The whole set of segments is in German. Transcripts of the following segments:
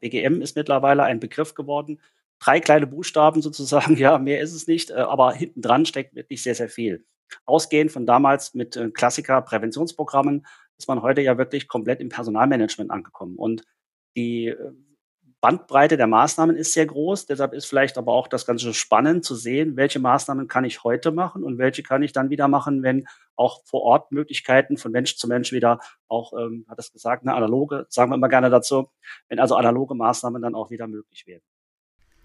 BGM ist mittlerweile ein Begriff geworden. Drei kleine Buchstaben sozusagen, ja, mehr ist es nicht, äh, aber hinten dran steckt wirklich sehr, sehr viel. Ausgehend von damals mit äh, Klassiker-Präventionsprogrammen ist man heute ja wirklich komplett im Personalmanagement angekommen. Und die äh, Bandbreite der Maßnahmen ist sehr groß. Deshalb ist vielleicht aber auch das Ganze spannend zu sehen, welche Maßnahmen kann ich heute machen und welche kann ich dann wieder machen, wenn auch vor Ort Möglichkeiten von Mensch zu Mensch wieder auch, ähm, hat es gesagt, eine analoge, sagen wir immer gerne dazu, wenn also analoge Maßnahmen dann auch wieder möglich werden.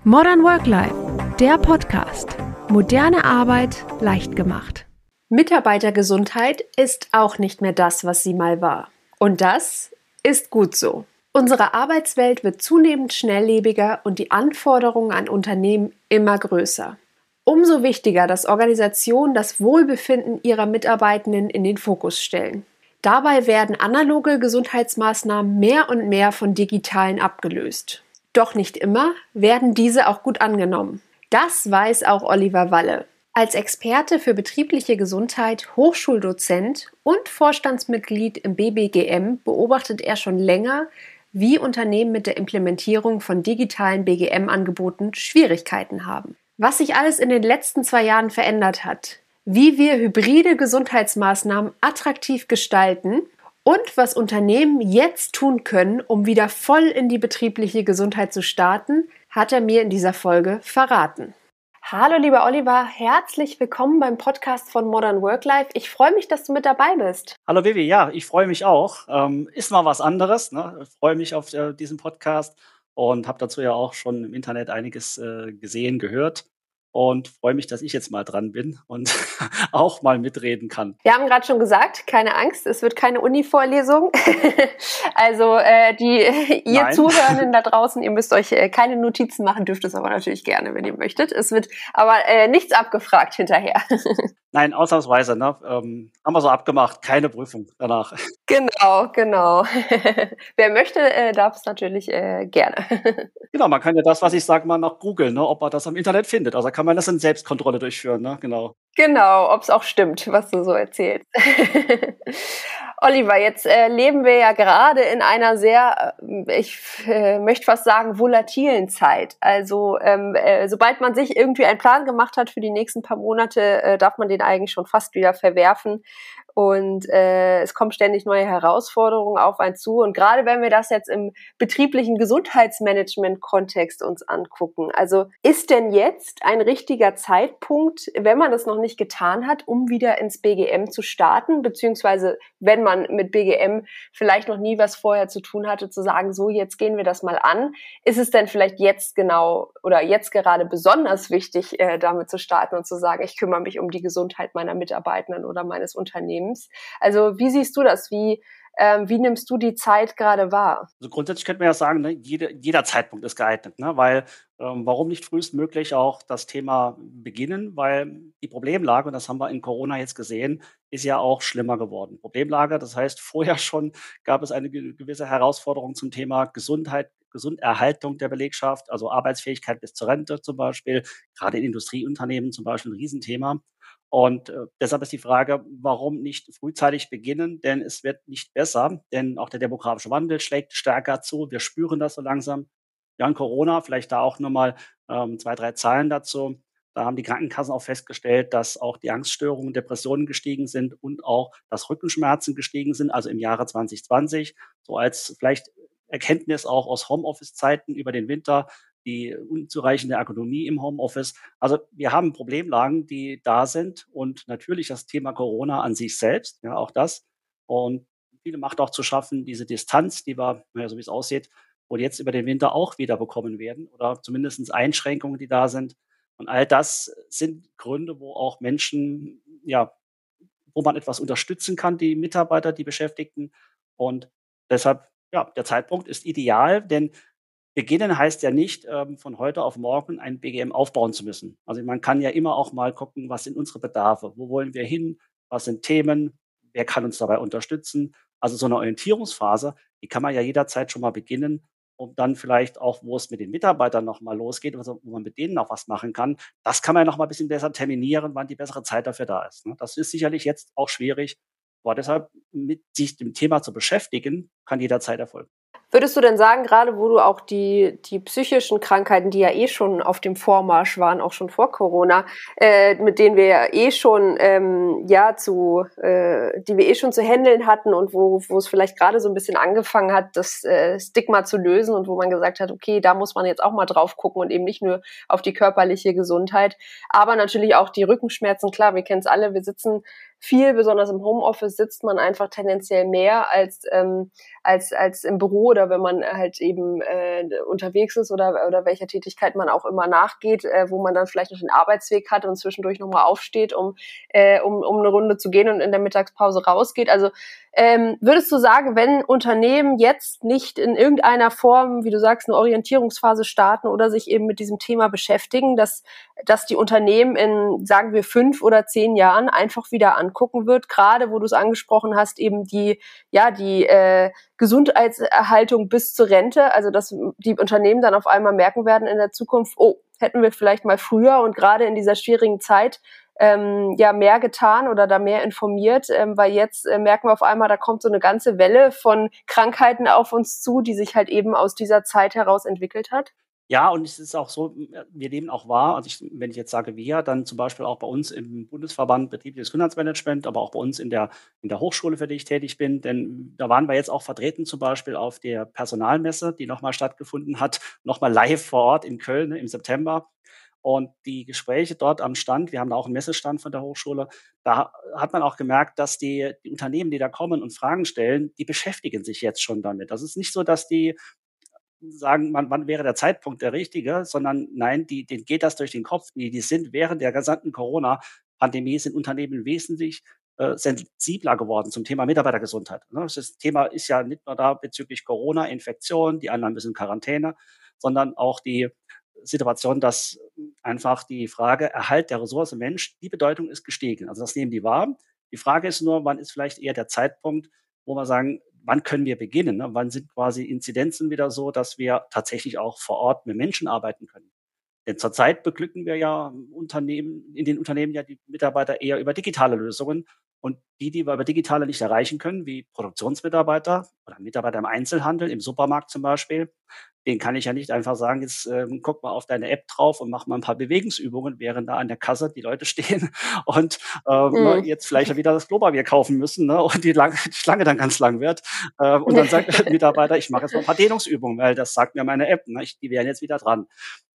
Modern Work Life, der Podcast. Moderne Arbeit leicht gemacht. Mitarbeitergesundheit ist auch nicht mehr das, was sie mal war. Und das ist gut so. Unsere Arbeitswelt wird zunehmend schnelllebiger und die Anforderungen an Unternehmen immer größer. Umso wichtiger, dass Organisationen das Wohlbefinden ihrer Mitarbeitenden in den Fokus stellen. Dabei werden analoge Gesundheitsmaßnahmen mehr und mehr von digitalen abgelöst. Doch nicht immer werden diese auch gut angenommen. Das weiß auch Oliver Walle. Als Experte für betriebliche Gesundheit, Hochschuldozent und Vorstandsmitglied im BBGM beobachtet er schon länger, wie Unternehmen mit der Implementierung von digitalen BGM-Angeboten Schwierigkeiten haben. Was sich alles in den letzten zwei Jahren verändert hat, wie wir hybride Gesundheitsmaßnahmen attraktiv gestalten und was Unternehmen jetzt tun können, um wieder voll in die betriebliche Gesundheit zu starten, hat er mir in dieser Folge verraten. Hallo lieber Oliver, herzlich willkommen beim Podcast von Modern Work Life. Ich freue mich, dass du mit dabei bist. Hallo Vivi, ja, ich freue mich auch. Ähm, ist mal was anderes. Ne? Ich freue mich auf äh, diesen Podcast und habe dazu ja auch schon im Internet einiges äh, gesehen, gehört und freue mich, dass ich jetzt mal dran bin und auch mal mitreden kann. Wir haben gerade schon gesagt, keine Angst, es wird keine Uni-Vorlesung. also äh, die ihr Nein. Zuhörenden da draußen, ihr müsst euch äh, keine Notizen machen, dürft es aber natürlich gerne, wenn ihr möchtet. Es wird aber äh, nichts abgefragt hinterher. Nein, ausnahmsweise, ne? Ähm, haben wir so abgemacht, keine Prüfung danach. Genau, genau. Wer möchte, äh, darf es natürlich äh, gerne. genau, man kann ja das, was ich sage, mal nach googeln, ne, ob man das am Internet findet. Also kann kann man das in Selbstkontrolle durchführen, ne? Genau. Genau, ob es auch stimmt, was du so erzählst. Oliver, jetzt äh, leben wir ja gerade in einer sehr, äh, ich äh, möchte fast sagen, volatilen Zeit. Also ähm, äh, sobald man sich irgendwie einen Plan gemacht hat für die nächsten paar Monate, äh, darf man den eigentlich schon fast wieder verwerfen. Und äh, es kommen ständig neue Herausforderungen auf einen zu. Und gerade wenn wir das jetzt im betrieblichen Gesundheitsmanagement-Kontext uns angucken, also ist denn jetzt ein richtiger Zeitpunkt, wenn man das noch nicht getan hat, um wieder ins BGM zu starten, beziehungsweise wenn man mit BGM vielleicht noch nie was vorher zu tun hatte, zu sagen, so jetzt gehen wir das mal an. Ist es denn vielleicht jetzt genau oder jetzt gerade besonders wichtig, äh, damit zu starten und zu sagen, ich kümmere mich um die Gesundheit meiner Mitarbeitenden oder meines Unternehmens? Unternehmens. Also wie siehst du das? Wie, ähm, wie nimmst du die Zeit gerade wahr? Also grundsätzlich könnte man ja sagen, ne, jede, jeder Zeitpunkt ist geeignet, ne? weil ähm, warum nicht frühestmöglich auch das Thema beginnen, weil die Problemlage, und das haben wir in Corona jetzt gesehen, ist ja auch schlimmer geworden. Problemlage, das heißt, vorher schon gab es eine gewisse Herausforderung zum Thema Gesundheit, Gesunderhaltung der Belegschaft, also Arbeitsfähigkeit bis zur Rente zum Beispiel, gerade in Industrieunternehmen zum Beispiel ein Riesenthema. Und äh, deshalb ist die Frage, warum nicht frühzeitig beginnen? Denn es wird nicht besser, denn auch der demografische Wandel schlägt stärker zu. Wir spüren das so langsam. Ja, Corona, vielleicht da auch nochmal ähm, zwei, drei Zahlen dazu. Da haben die Krankenkassen auch festgestellt, dass auch die Angststörungen, Depressionen gestiegen sind und auch dass Rückenschmerzen gestiegen sind, also im Jahre 2020. So als vielleicht Erkenntnis auch aus Homeoffice-Zeiten über den Winter die unzureichende Ergonomie im Homeoffice. Also wir haben Problemlagen, die da sind und natürlich das Thema Corona an sich selbst, ja, auch das. Und viele macht auch zu schaffen, diese Distanz, die wir, naja, so wie es aussieht, wohl jetzt über den Winter auch wieder bekommen werden oder zumindest Einschränkungen, die da sind. Und all das sind Gründe, wo auch Menschen, ja, wo man etwas unterstützen kann, die Mitarbeiter, die Beschäftigten. Und deshalb, ja, der Zeitpunkt ist ideal, denn Beginnen heißt ja nicht, ähm, von heute auf morgen ein BGM aufbauen zu müssen. Also man kann ja immer auch mal gucken, was sind unsere Bedarfe, wo wollen wir hin, was sind Themen, wer kann uns dabei unterstützen. Also so eine Orientierungsphase, die kann man ja jederzeit schon mal beginnen, um dann vielleicht auch, wo es mit den Mitarbeitern nochmal losgeht, also wo man mit denen noch was machen kann, das kann man ja noch mal ein bisschen besser terminieren, wann die bessere Zeit dafür da ist. Ne? Das ist sicherlich jetzt auch schwierig, aber deshalb mit sich dem Thema zu beschäftigen, kann jederzeit erfolgen. Würdest du denn sagen, gerade wo du auch die, die psychischen Krankheiten, die ja eh schon auf dem Vormarsch waren, auch schon vor Corona, äh, mit denen wir ja eh schon ähm, ja zu, äh, die wir eh schon zu handeln hatten und wo, wo es vielleicht gerade so ein bisschen angefangen hat, das äh, Stigma zu lösen und wo man gesagt hat, okay, da muss man jetzt auch mal drauf gucken und eben nicht nur auf die körperliche Gesundheit, aber natürlich auch die Rückenschmerzen. Klar, wir kennen es alle, wir sitzen viel, besonders im Homeoffice sitzt man einfach tendenziell mehr als, ähm, als, als im Büro oder wenn man halt eben äh, unterwegs ist oder, oder welcher Tätigkeit man auch immer nachgeht, äh, wo man dann vielleicht noch den Arbeitsweg hat und zwischendurch nochmal aufsteht, um, äh, um, um eine Runde zu gehen und in der Mittagspause rausgeht. Also ähm, würdest du sagen, wenn Unternehmen jetzt nicht in irgendeiner Form, wie du sagst, eine Orientierungsphase starten oder sich eben mit diesem Thema beschäftigen, dass, dass die Unternehmen in, sagen wir, fünf oder zehn Jahren einfach wieder angucken wird, gerade wo du es angesprochen hast, eben die, ja, die äh, Gesundheitserhaltung bis zur Rente, also dass die Unternehmen dann auf einmal merken werden in der Zukunft, oh, hätten wir vielleicht mal früher und gerade in dieser schwierigen Zeit ähm, ja mehr getan oder da mehr informiert, ähm, weil jetzt äh, merken wir auf einmal, da kommt so eine ganze Welle von Krankheiten auf uns zu, die sich halt eben aus dieser Zeit heraus entwickelt hat. Ja, und es ist auch so, wir nehmen auch wahr, also ich, wenn ich jetzt sage wir, dann zum Beispiel auch bei uns im Bundesverband Betriebliches Gesundheitsmanagement, aber auch bei uns in der, in der Hochschule, für die ich tätig bin, denn da waren wir jetzt auch vertreten, zum Beispiel auf der Personalmesse, die nochmal stattgefunden hat, nochmal live vor Ort in Köln ne, im September. Und die Gespräche dort am Stand, wir haben da auch einen Messestand von der Hochschule, da hat man auch gemerkt, dass die, die Unternehmen, die da kommen und Fragen stellen, die beschäftigen sich jetzt schon damit. Das ist nicht so, dass die sagen, wann, wann wäre der Zeitpunkt der richtige, sondern nein, die, denen geht das durch den Kopf. Die, die sind während der gesamten Corona-Pandemie sind Unternehmen wesentlich äh, sensibler geworden zum Thema Mitarbeitergesundheit. Ne? Das Thema ist ja nicht nur da bezüglich Corona-Infektion, die anderen müssen Quarantäne, sondern auch die Situation, dass einfach die Frage Erhalt der Ressource Mensch, die Bedeutung ist gestiegen. Also das nehmen die wahr. Die Frage ist nur, wann ist vielleicht eher der Zeitpunkt, wo wir sagen, wann können wir beginnen? Ne? Wann sind quasi Inzidenzen wieder so, dass wir tatsächlich auch vor Ort mit Menschen arbeiten können? Denn zurzeit beglücken wir ja Unternehmen, in den Unternehmen ja die Mitarbeiter eher über digitale Lösungen. Und die, die wir über digitale nicht erreichen können, wie Produktionsmitarbeiter oder Mitarbeiter im Einzelhandel, im Supermarkt zum Beispiel, den kann ich ja nicht einfach sagen, jetzt ähm, guck mal auf deine App drauf und mach mal ein paar Bewegungsübungen, während da an der Kasse die Leute stehen und ähm, mhm. jetzt vielleicht wieder das Klopapier kaufen müssen ne, und die, lang, die Schlange dann ganz lang wird. Äh, und dann sagt der Mitarbeiter, ich mache jetzt mal ein paar Dehnungsübungen, weil das sagt mir meine App. Ne, ich, die wären jetzt wieder dran.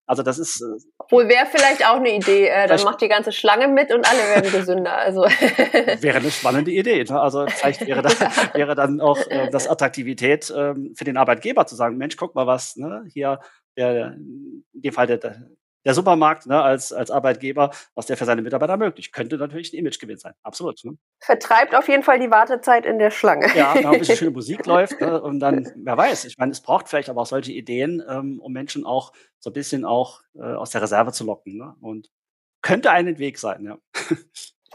Also das ist. Äh, Wohl wäre vielleicht auch eine Idee. Äh, dann macht die ganze Schlange mit und alle werden gesünder. Also wäre eine spannende Idee. Ne? Also vielleicht wäre, da, wäre dann auch äh, das Attraktivität ähm, für den Arbeitgeber zu sagen: Mensch, guck mal was. Ne? Hier der, in dem Fall der, der Supermarkt ne, als, als Arbeitgeber, was der für seine Mitarbeiter ermöglicht. Könnte natürlich ein Imagegewinn sein. Absolut. Ne? Vertreibt auf jeden Fall die Wartezeit in der Schlange. Ja, wenn ein bisschen schöne Musik läuft ne, und dann, wer weiß, ich meine, es braucht vielleicht aber auch solche Ideen, ähm, um Menschen auch so ein bisschen auch äh, aus der Reserve zu locken. Ne? Und könnte einen Weg sein, ja.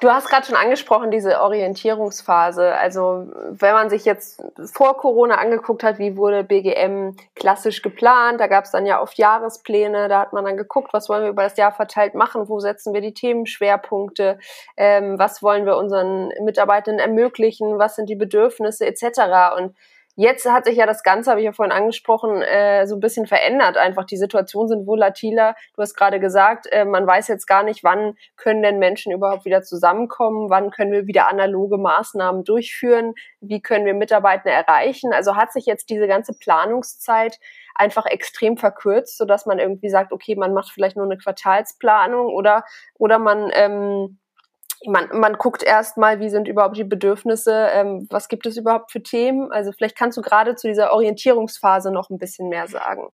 Du hast gerade schon angesprochen, diese Orientierungsphase. Also wenn man sich jetzt vor Corona angeguckt hat, wie wurde BGM klassisch geplant, da gab es dann ja oft Jahrespläne, da hat man dann geguckt, was wollen wir über das Jahr verteilt machen, wo setzen wir die Themenschwerpunkte, ähm, was wollen wir unseren Mitarbeitern ermöglichen, was sind die Bedürfnisse etc. Und Jetzt hat sich ja das Ganze, habe ich ja vorhin angesprochen, äh, so ein bisschen verändert. Einfach die Situationen sind volatiler. Du hast gerade gesagt, äh, man weiß jetzt gar nicht, wann können denn Menschen überhaupt wieder zusammenkommen, wann können wir wieder analoge Maßnahmen durchführen, wie können wir Mitarbeiter erreichen. Also hat sich jetzt diese ganze Planungszeit einfach extrem verkürzt, sodass man irgendwie sagt, okay, man macht vielleicht nur eine Quartalsplanung oder oder man ähm, man, man guckt erstmal, wie sind überhaupt die Bedürfnisse, ähm, was gibt es überhaupt für Themen. Also vielleicht kannst du gerade zu dieser Orientierungsphase noch ein bisschen mehr sagen.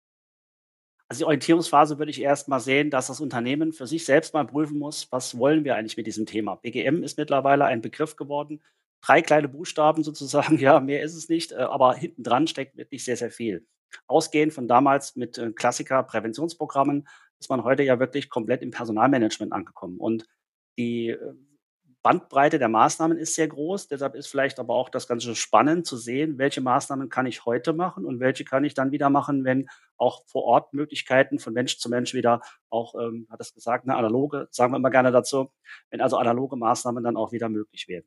Also die Orientierungsphase würde ich erst mal sehen, dass das Unternehmen für sich selbst mal prüfen muss, was wollen wir eigentlich mit diesem Thema. BGM ist mittlerweile ein Begriff geworden. Drei kleine Buchstaben sozusagen, ja, mehr ist es nicht, äh, aber hinten dran steckt wirklich sehr, sehr viel. Ausgehend von damals mit äh, Klassiker-Präventionsprogrammen ist man heute ja wirklich komplett im Personalmanagement angekommen. Und die äh, Bandbreite der Maßnahmen ist sehr groß. Deshalb ist vielleicht aber auch das Ganze spannend zu sehen, welche Maßnahmen kann ich heute machen und welche kann ich dann wieder machen, wenn auch vor Ort Möglichkeiten von Mensch zu Mensch wieder auch, ähm, hat es gesagt, eine analoge, sagen wir immer gerne dazu, wenn also analoge Maßnahmen dann auch wieder möglich werden.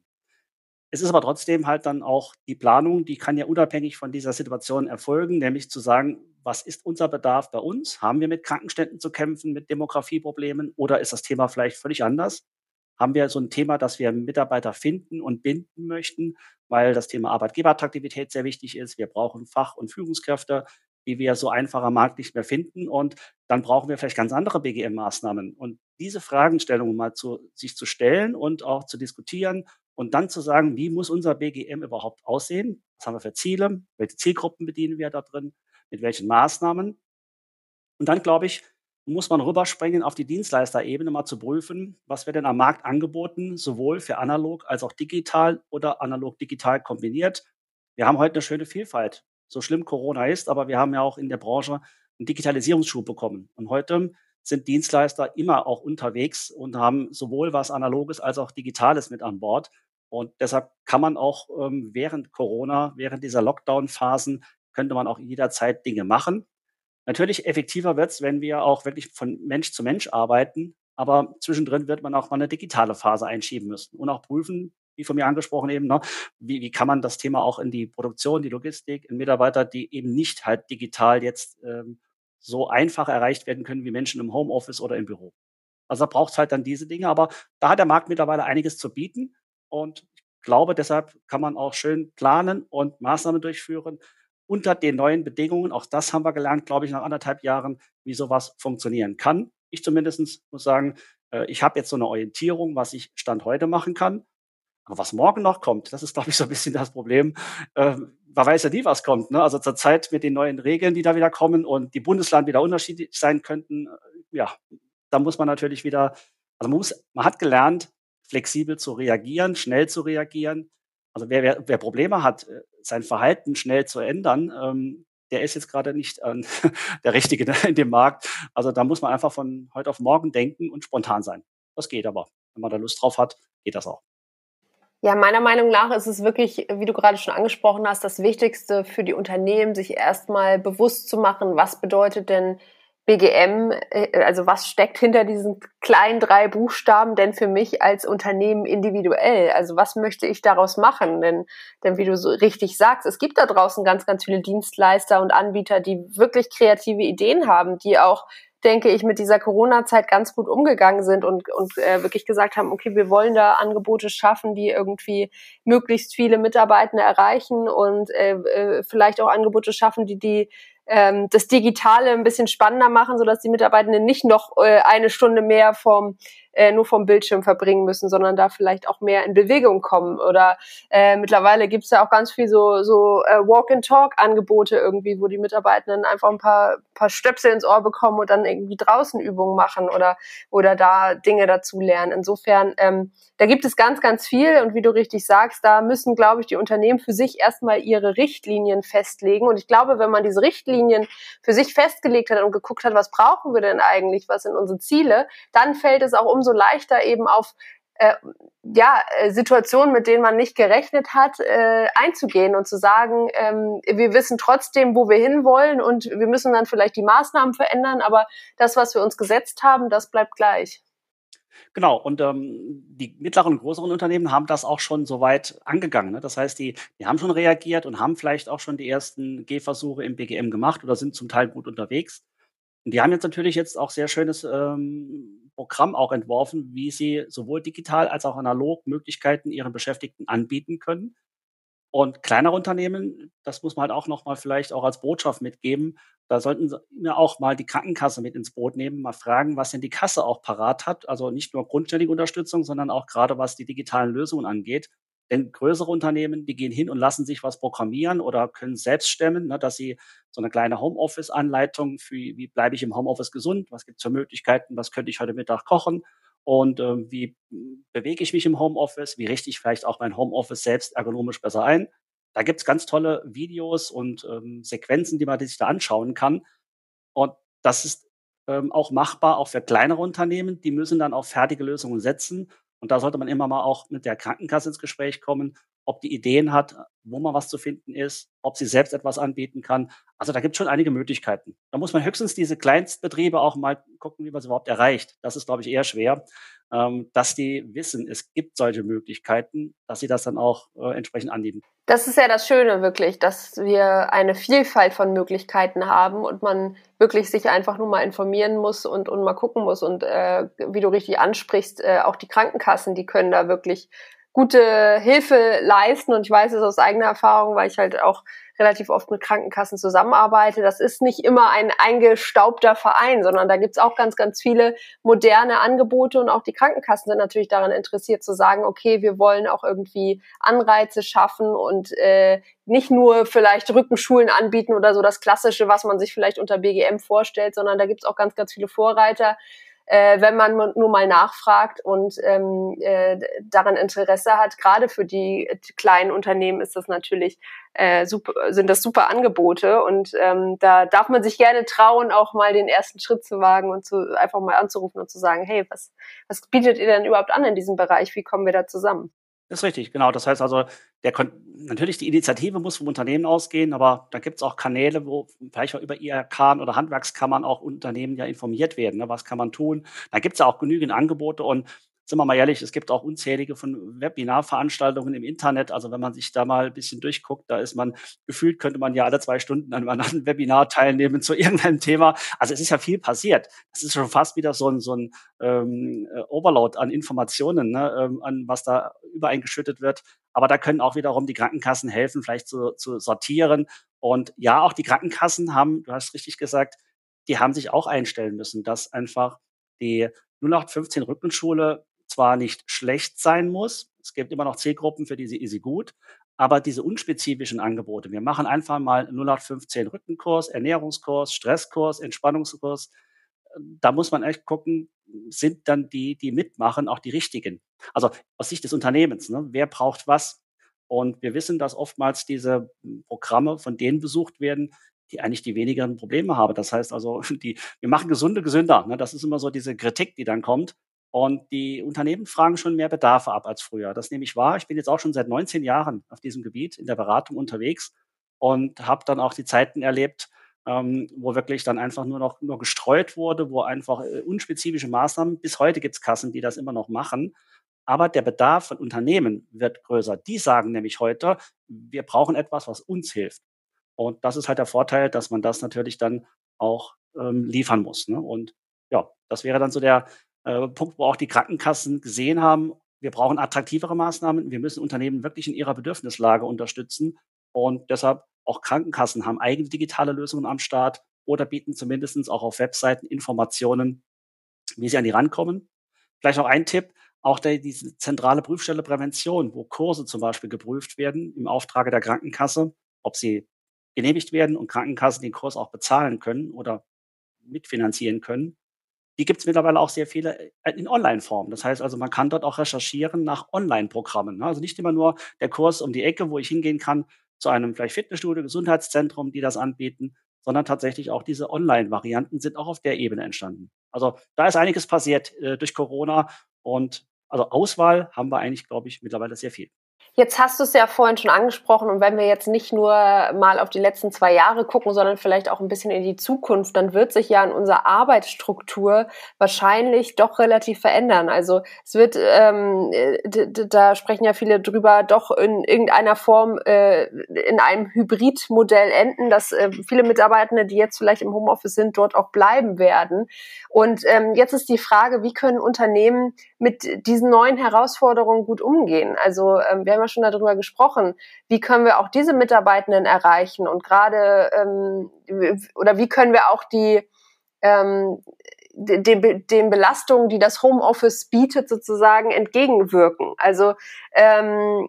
Es ist aber trotzdem halt dann auch die Planung, die kann ja unabhängig von dieser Situation erfolgen, nämlich zu sagen, was ist unser Bedarf bei uns? Haben wir mit Krankenständen zu kämpfen, mit Demografieproblemen oder ist das Thema vielleicht völlig anders? Haben wir so ein Thema, dass wir Mitarbeiter finden und binden möchten, weil das Thema Arbeitgeberattraktivität sehr wichtig ist. Wir brauchen Fach- und Führungskräfte, die wir so einfach am Markt nicht mehr finden. Und dann brauchen wir vielleicht ganz andere BGM-Maßnahmen. Und diese Fragestellungen mal zu, sich zu stellen und auch zu diskutieren und dann zu sagen, wie muss unser BGM überhaupt aussehen? Was haben wir für Ziele? Welche Zielgruppen bedienen wir da drin? Mit welchen Maßnahmen? Und dann, glaube ich, muss man rüberspringen auf die Dienstleisterebene, mal zu prüfen, was wird denn am Markt angeboten, sowohl für analog als auch digital oder analog-digital kombiniert. Wir haben heute eine schöne Vielfalt. So schlimm Corona ist, aber wir haben ja auch in der Branche einen Digitalisierungsschub bekommen. Und heute sind Dienstleister immer auch unterwegs und haben sowohl was Analoges als auch Digitales mit an Bord. Und deshalb kann man auch ähm, während Corona, während dieser Lockdown-Phasen, könnte man auch jederzeit Dinge machen. Natürlich effektiver wird es, wenn wir auch wirklich von Mensch zu Mensch arbeiten. Aber zwischendrin wird man auch mal eine digitale Phase einschieben müssen und auch prüfen, wie von mir angesprochen eben, ne, wie, wie kann man das Thema auch in die Produktion, die Logistik, in Mitarbeiter, die eben nicht halt digital jetzt ähm, so einfach erreicht werden können wie Menschen im Homeoffice oder im Büro. Also da braucht es halt dann diese Dinge, aber da hat der Markt mittlerweile einiges zu bieten. Und ich glaube, deshalb kann man auch schön planen und Maßnahmen durchführen unter den neuen Bedingungen. Auch das haben wir gelernt, glaube ich, nach anderthalb Jahren, wie sowas funktionieren kann. Ich zumindest muss sagen, äh, ich habe jetzt so eine Orientierung, was ich Stand heute machen kann. Aber was morgen noch kommt, das ist, glaube ich, so ein bisschen das Problem. Ähm, man weiß ja nie, was kommt. Ne? Also zurzeit mit den neuen Regeln, die da wieder kommen und die Bundesland wieder unterschiedlich sein könnten, äh, ja, da muss man natürlich wieder, also man, muss, man hat gelernt, flexibel zu reagieren, schnell zu reagieren. Also wer, wer, wer Probleme hat, äh, sein Verhalten schnell zu ändern, ähm, der ist jetzt gerade nicht äh, der Richtige in dem Markt. Also da muss man einfach von heute auf morgen denken und spontan sein. Das geht aber. Wenn man da Lust drauf hat, geht das auch. Ja, meiner Meinung nach ist es wirklich, wie du gerade schon angesprochen hast, das Wichtigste für die Unternehmen, sich erstmal bewusst zu machen, was bedeutet denn BGM, äh, also was steckt hinter diesen kleinen drei Buchstaben denn für mich als Unternehmen individuell? Also was möchte ich daraus machen? Denn, denn wie du so richtig sagst, es gibt da draußen ganz, ganz viele Dienstleister und Anbieter, die wirklich kreative Ideen haben, die auch denke ich, mit dieser Corona-Zeit ganz gut umgegangen sind und, und äh, wirklich gesagt haben, okay, wir wollen da Angebote schaffen, die irgendwie möglichst viele Mitarbeitende erreichen und äh, äh, vielleicht auch Angebote schaffen, die die ähm, das Digitale ein bisschen spannender machen, sodass die Mitarbeitenden nicht noch äh, eine Stunde mehr vom äh, nur vom Bildschirm verbringen müssen, sondern da vielleicht auch mehr in Bewegung kommen. Oder äh, mittlerweile gibt's ja auch ganz viel so, so äh, Walk-and-Talk-Angebote irgendwie, wo die Mitarbeitenden einfach ein paar, paar Stöpsel ins Ohr bekommen und dann irgendwie draußen Übungen machen oder, oder da Dinge dazu lernen. Insofern, ähm, da gibt es ganz, ganz viel und wie du richtig sagst, da müssen, glaube ich, die Unternehmen für sich erstmal ihre Richtlinien festlegen. Und ich glaube, wenn man diese Richtlinien für sich festgelegt hat und geguckt hat, was brauchen wir denn eigentlich, was sind unsere Ziele, dann fällt es auch umso leichter eben auf äh, ja, äh, Situationen, mit denen man nicht gerechnet hat, äh, einzugehen und zu sagen, ähm, wir wissen trotzdem, wo wir hinwollen und wir müssen dann vielleicht die Maßnahmen verändern, aber das, was wir uns gesetzt haben, das bleibt gleich. Genau, und ähm, die mittleren und größeren Unternehmen haben das auch schon soweit angegangen. Ne? Das heißt, die, die haben schon reagiert und haben vielleicht auch schon die ersten Gehversuche im BGM gemacht oder sind zum Teil gut unterwegs. Und die haben jetzt natürlich jetzt auch sehr schönes ähm, Programm auch entworfen, wie sie sowohl digital als auch analog Möglichkeiten ihren Beschäftigten anbieten können. Und kleinere Unternehmen, das muss man halt auch nochmal vielleicht auch als Botschaft mitgeben, da sollten wir auch mal die Krankenkasse mit ins Boot nehmen, mal fragen, was denn die Kasse auch parat hat. Also nicht nur grundständige Unterstützung, sondern auch gerade was die digitalen Lösungen angeht. Denn größere Unternehmen, die gehen hin und lassen sich was programmieren oder können selbst stemmen, ne, dass sie so eine kleine Homeoffice-Anleitung für, wie bleibe ich im Homeoffice gesund, was gibt es für Möglichkeiten, was könnte ich heute Mittag kochen und äh, wie bewege ich mich im Homeoffice, wie richte ich vielleicht auch mein Homeoffice selbst ergonomisch besser ein. Da gibt es ganz tolle Videos und ähm, Sequenzen, die man sich da anschauen kann. Und das ist ähm, auch machbar, auch für kleinere Unternehmen. Die müssen dann auch fertige Lösungen setzen. Und da sollte man immer mal auch mit der Krankenkasse ins Gespräch kommen, ob die Ideen hat, wo man was zu finden ist, ob sie selbst etwas anbieten kann. Also da gibt es schon einige Möglichkeiten. Da muss man höchstens diese Kleinstbetriebe auch mal gucken, wie man es überhaupt erreicht. Das ist, glaube ich, eher schwer. Ähm, dass die wissen, es gibt solche Möglichkeiten, dass sie das dann auch äh, entsprechend annehmen. Das ist ja das Schöne wirklich, dass wir eine Vielfalt von Möglichkeiten haben und man wirklich sich einfach nur mal informieren muss und, und mal gucken muss. Und äh, wie du richtig ansprichst, äh, auch die Krankenkassen, die können da wirklich gute Hilfe leisten. Und ich weiß es aus eigener Erfahrung, weil ich halt auch relativ oft mit Krankenkassen zusammenarbeite. Das ist nicht immer ein eingestaubter Verein, sondern da gibt's auch ganz, ganz viele moderne Angebote und auch die Krankenkassen sind natürlich daran interessiert zu sagen, okay, wir wollen auch irgendwie Anreize schaffen und äh, nicht nur vielleicht Rückenschulen anbieten oder so das Klassische, was man sich vielleicht unter BGM vorstellt, sondern da gibt's auch ganz, ganz viele Vorreiter, äh, wenn man nur mal nachfragt und ähm, äh, daran Interesse hat. Gerade für die kleinen Unternehmen ist das natürlich äh, super, sind das super Angebote und ähm, da darf man sich gerne trauen, auch mal den ersten Schritt zu wagen und zu, einfach mal anzurufen und zu sagen, hey, was, was bietet ihr denn überhaupt an in diesem Bereich? Wie kommen wir da zusammen? Ist richtig, genau. Das heißt also, der natürlich die Initiative muss vom Unternehmen ausgehen, aber da gibt es auch Kanäle, wo vielleicht auch über IRK oder Handwerkskammern auch Unternehmen ja informiert werden. Ne? Was kann man tun? Da gibt es ja auch genügend Angebote und sind wir mal ehrlich, es gibt auch unzählige von Webinarveranstaltungen im Internet. Also wenn man sich da mal ein bisschen durchguckt, da ist man gefühlt, könnte man ja alle zwei Stunden an einem Webinar teilnehmen zu irgendeinem Thema. Also es ist ja viel passiert. Es ist schon fast wieder so ein, so ein ähm, äh, Overload an Informationen, ne, ähm, an was da übereingeschüttet wird. Aber da können auch wiederum die Krankenkassen helfen, vielleicht zu, zu sortieren. Und ja, auch die Krankenkassen haben, du hast richtig gesagt, die haben sich auch einstellen müssen, dass einfach die 0815 Rückenschule zwar nicht schlecht sein muss, es gibt immer noch Zielgruppen, für die sie easy gut, aber diese unspezifischen Angebote, wir machen einfach mal 0815 Rückenkurs, Ernährungskurs, Stresskurs, Entspannungskurs, da muss man echt gucken, sind dann die, die mitmachen, auch die richtigen. Also aus Sicht des Unternehmens, ne? wer braucht was? Und wir wissen, dass oftmals diese Programme von denen besucht werden, die eigentlich die wenigeren Probleme haben. Das heißt also, die, wir machen gesunde gesünder. Ne? Das ist immer so diese Kritik, die dann kommt. Und die Unternehmen fragen schon mehr Bedarfe ab als früher. Das nehme ich wahr. Ich bin jetzt auch schon seit 19 Jahren auf diesem Gebiet in der Beratung unterwegs und habe dann auch die Zeiten erlebt, ähm, wo wirklich dann einfach nur noch nur gestreut wurde, wo einfach äh, unspezifische Maßnahmen, bis heute gibt es Kassen, die das immer noch machen. Aber der Bedarf von Unternehmen wird größer. Die sagen nämlich heute, wir brauchen etwas, was uns hilft. Und das ist halt der Vorteil, dass man das natürlich dann auch ähm, liefern muss. Ne? Und ja, das wäre dann so der, äh, Punkt, wo auch die Krankenkassen gesehen haben, wir brauchen attraktivere Maßnahmen, wir müssen Unternehmen wirklich in ihrer Bedürfnislage unterstützen. Und deshalb auch Krankenkassen haben eigene digitale Lösungen am Start oder bieten zumindest auch auf Webseiten Informationen, wie sie an die rankommen. Vielleicht noch ein Tipp, auch der, diese zentrale Prüfstelle Prävention, wo Kurse zum Beispiel geprüft werden im Auftrage der Krankenkasse, ob sie genehmigt werden und Krankenkassen den Kurs auch bezahlen können oder mitfinanzieren können die gibt es mittlerweile auch sehr viele äh, in Online-Form. Das heißt also, man kann dort auch recherchieren nach Online-Programmen. Ne? Also nicht immer nur der Kurs um die Ecke, wo ich hingehen kann zu einem vielleicht Fitnessstudio, Gesundheitszentrum, die das anbieten, sondern tatsächlich auch diese Online-Varianten sind auch auf der Ebene entstanden. Also da ist einiges passiert äh, durch Corona und also Auswahl haben wir eigentlich, glaube ich, mittlerweile sehr viel. Jetzt hast du es ja vorhin schon angesprochen und wenn wir jetzt nicht nur mal auf die letzten zwei Jahre gucken, sondern vielleicht auch ein bisschen in die Zukunft, dann wird sich ja in unserer Arbeitsstruktur wahrscheinlich doch relativ verändern. Also es wird, ähm, da sprechen ja viele drüber, doch in irgendeiner Form äh, in einem Hybridmodell enden, dass äh, viele Mitarbeitende, die jetzt vielleicht im Homeoffice sind, dort auch bleiben werden. Und ähm, jetzt ist die Frage, wie können Unternehmen mit diesen neuen Herausforderungen gut umgehen? Also ähm, wir haben ja schon darüber gesprochen, wie können wir auch diese Mitarbeitenden erreichen? Und gerade ähm, oder wie können wir auch die ähm, den, den Belastungen, die das Homeoffice bietet, sozusagen entgegenwirken. Also ähm,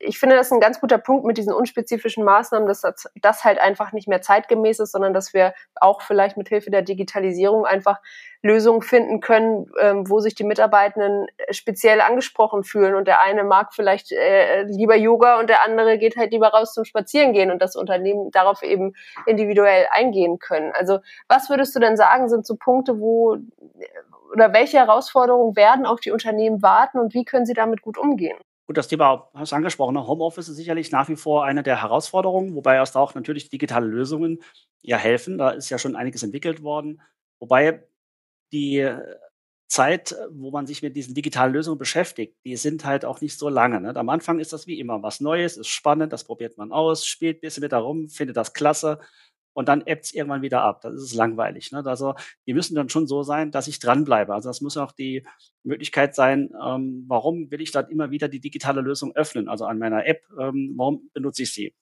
ich finde das ein ganz guter Punkt mit diesen unspezifischen Maßnahmen, dass das halt einfach nicht mehr zeitgemäß ist, sondern dass wir auch vielleicht mit Hilfe der Digitalisierung einfach Lösungen finden können, ähm, wo sich die Mitarbeitenden speziell angesprochen fühlen. Und der eine mag vielleicht äh, lieber Yoga und der andere geht halt lieber raus zum Spazierengehen und das Unternehmen darauf eben individuell eingehen können. Also was würdest du denn sagen, sind so Punkte, wo oder welche Herausforderungen werden auf die Unternehmen warten und wie können sie damit gut umgehen? Gut, das Thema hast du angesprochen. Homeoffice ist sicherlich nach wie vor eine der Herausforderungen, wobei erst auch natürlich digitale Lösungen ja helfen. Da ist ja schon einiges entwickelt worden. Wobei die Zeit, wo man sich mit diesen digitalen Lösungen beschäftigt, die sind halt auch nicht so lange. Ne? Am Anfang ist das wie immer was Neues, ist spannend, das probiert man aus, spielt ein bisschen mit darum, findet das klasse und dann ebbt es irgendwann wieder ab. Das ist langweilig. Ne? Also die müssen dann schon so sein, dass ich dranbleibe. Also das muss auch die Möglichkeit sein, ähm, warum will ich dann immer wieder die digitale Lösung öffnen, also an meiner App, ähm, warum benutze ich sie?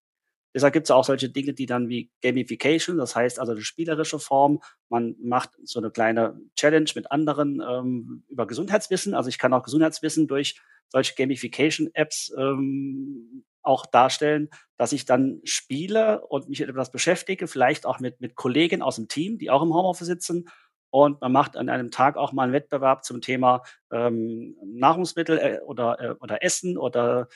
Deshalb gibt es auch solche Dinge, die dann wie Gamification, das heißt also eine spielerische Form. Man macht so eine kleine Challenge mit anderen ähm, über Gesundheitswissen. Also ich kann auch Gesundheitswissen durch solche Gamification-Apps ähm, auch darstellen, dass ich dann spiele und mich etwas beschäftige, vielleicht auch mit, mit Kollegen aus dem Team, die auch im Homeoffice sitzen. Und man macht an einem Tag auch mal einen Wettbewerb zum Thema ähm, Nahrungsmittel äh, oder, äh, oder Essen oder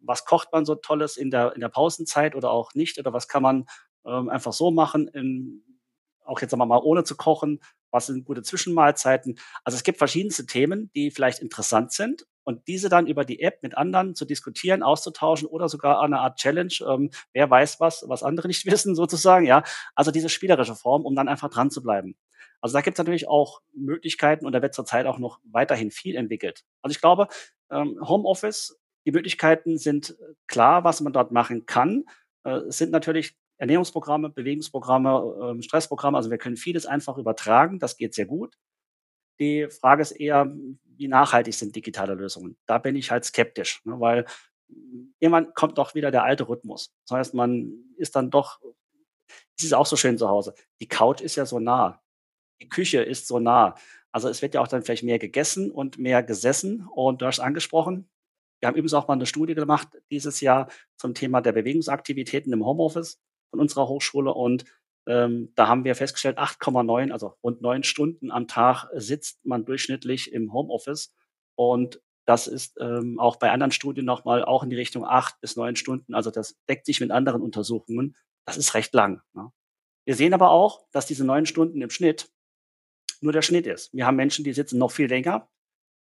was kocht man so Tolles in der, in der Pausenzeit oder auch nicht oder was kann man ähm, einfach so machen, in, auch jetzt sagen wir mal ohne zu kochen, was sind gute Zwischenmahlzeiten. Also es gibt verschiedenste Themen, die vielleicht interessant sind und diese dann über die App mit anderen zu diskutieren, auszutauschen oder sogar eine Art Challenge, ähm, wer weiß was, was andere nicht wissen sozusagen, ja. Also diese spielerische Form, um dann einfach dran zu bleiben. Also da gibt es natürlich auch Möglichkeiten und da wird zurzeit auch noch weiterhin viel entwickelt. Also ich glaube, ähm, Homeoffice die Möglichkeiten sind klar, was man dort machen kann. Äh, es sind natürlich Ernährungsprogramme, Bewegungsprogramme, ähm, Stressprogramme. Also wir können vieles einfach übertragen. Das geht sehr gut. Die Frage ist eher, wie nachhaltig sind digitale Lösungen? Da bin ich halt skeptisch, ne, weil irgendwann kommt doch wieder der alte Rhythmus. Das heißt, man ist dann doch, es ist auch so schön zu Hause. Die Couch ist ja so nah. Die Küche ist so nah. Also es wird ja auch dann vielleicht mehr gegessen und mehr gesessen. Und du hast angesprochen, wir haben übrigens auch mal eine Studie gemacht dieses Jahr zum Thema der Bewegungsaktivitäten im Homeoffice von unserer Hochschule und ähm, da haben wir festgestellt, 8,9, also rund neun Stunden am Tag sitzt man durchschnittlich im Homeoffice und das ist ähm, auch bei anderen Studien nochmal auch in die Richtung acht bis neun Stunden. Also das deckt sich mit anderen Untersuchungen. Das ist recht lang. Ne? Wir sehen aber auch, dass diese neun Stunden im Schnitt nur der Schnitt ist. Wir haben Menschen, die sitzen noch viel länger.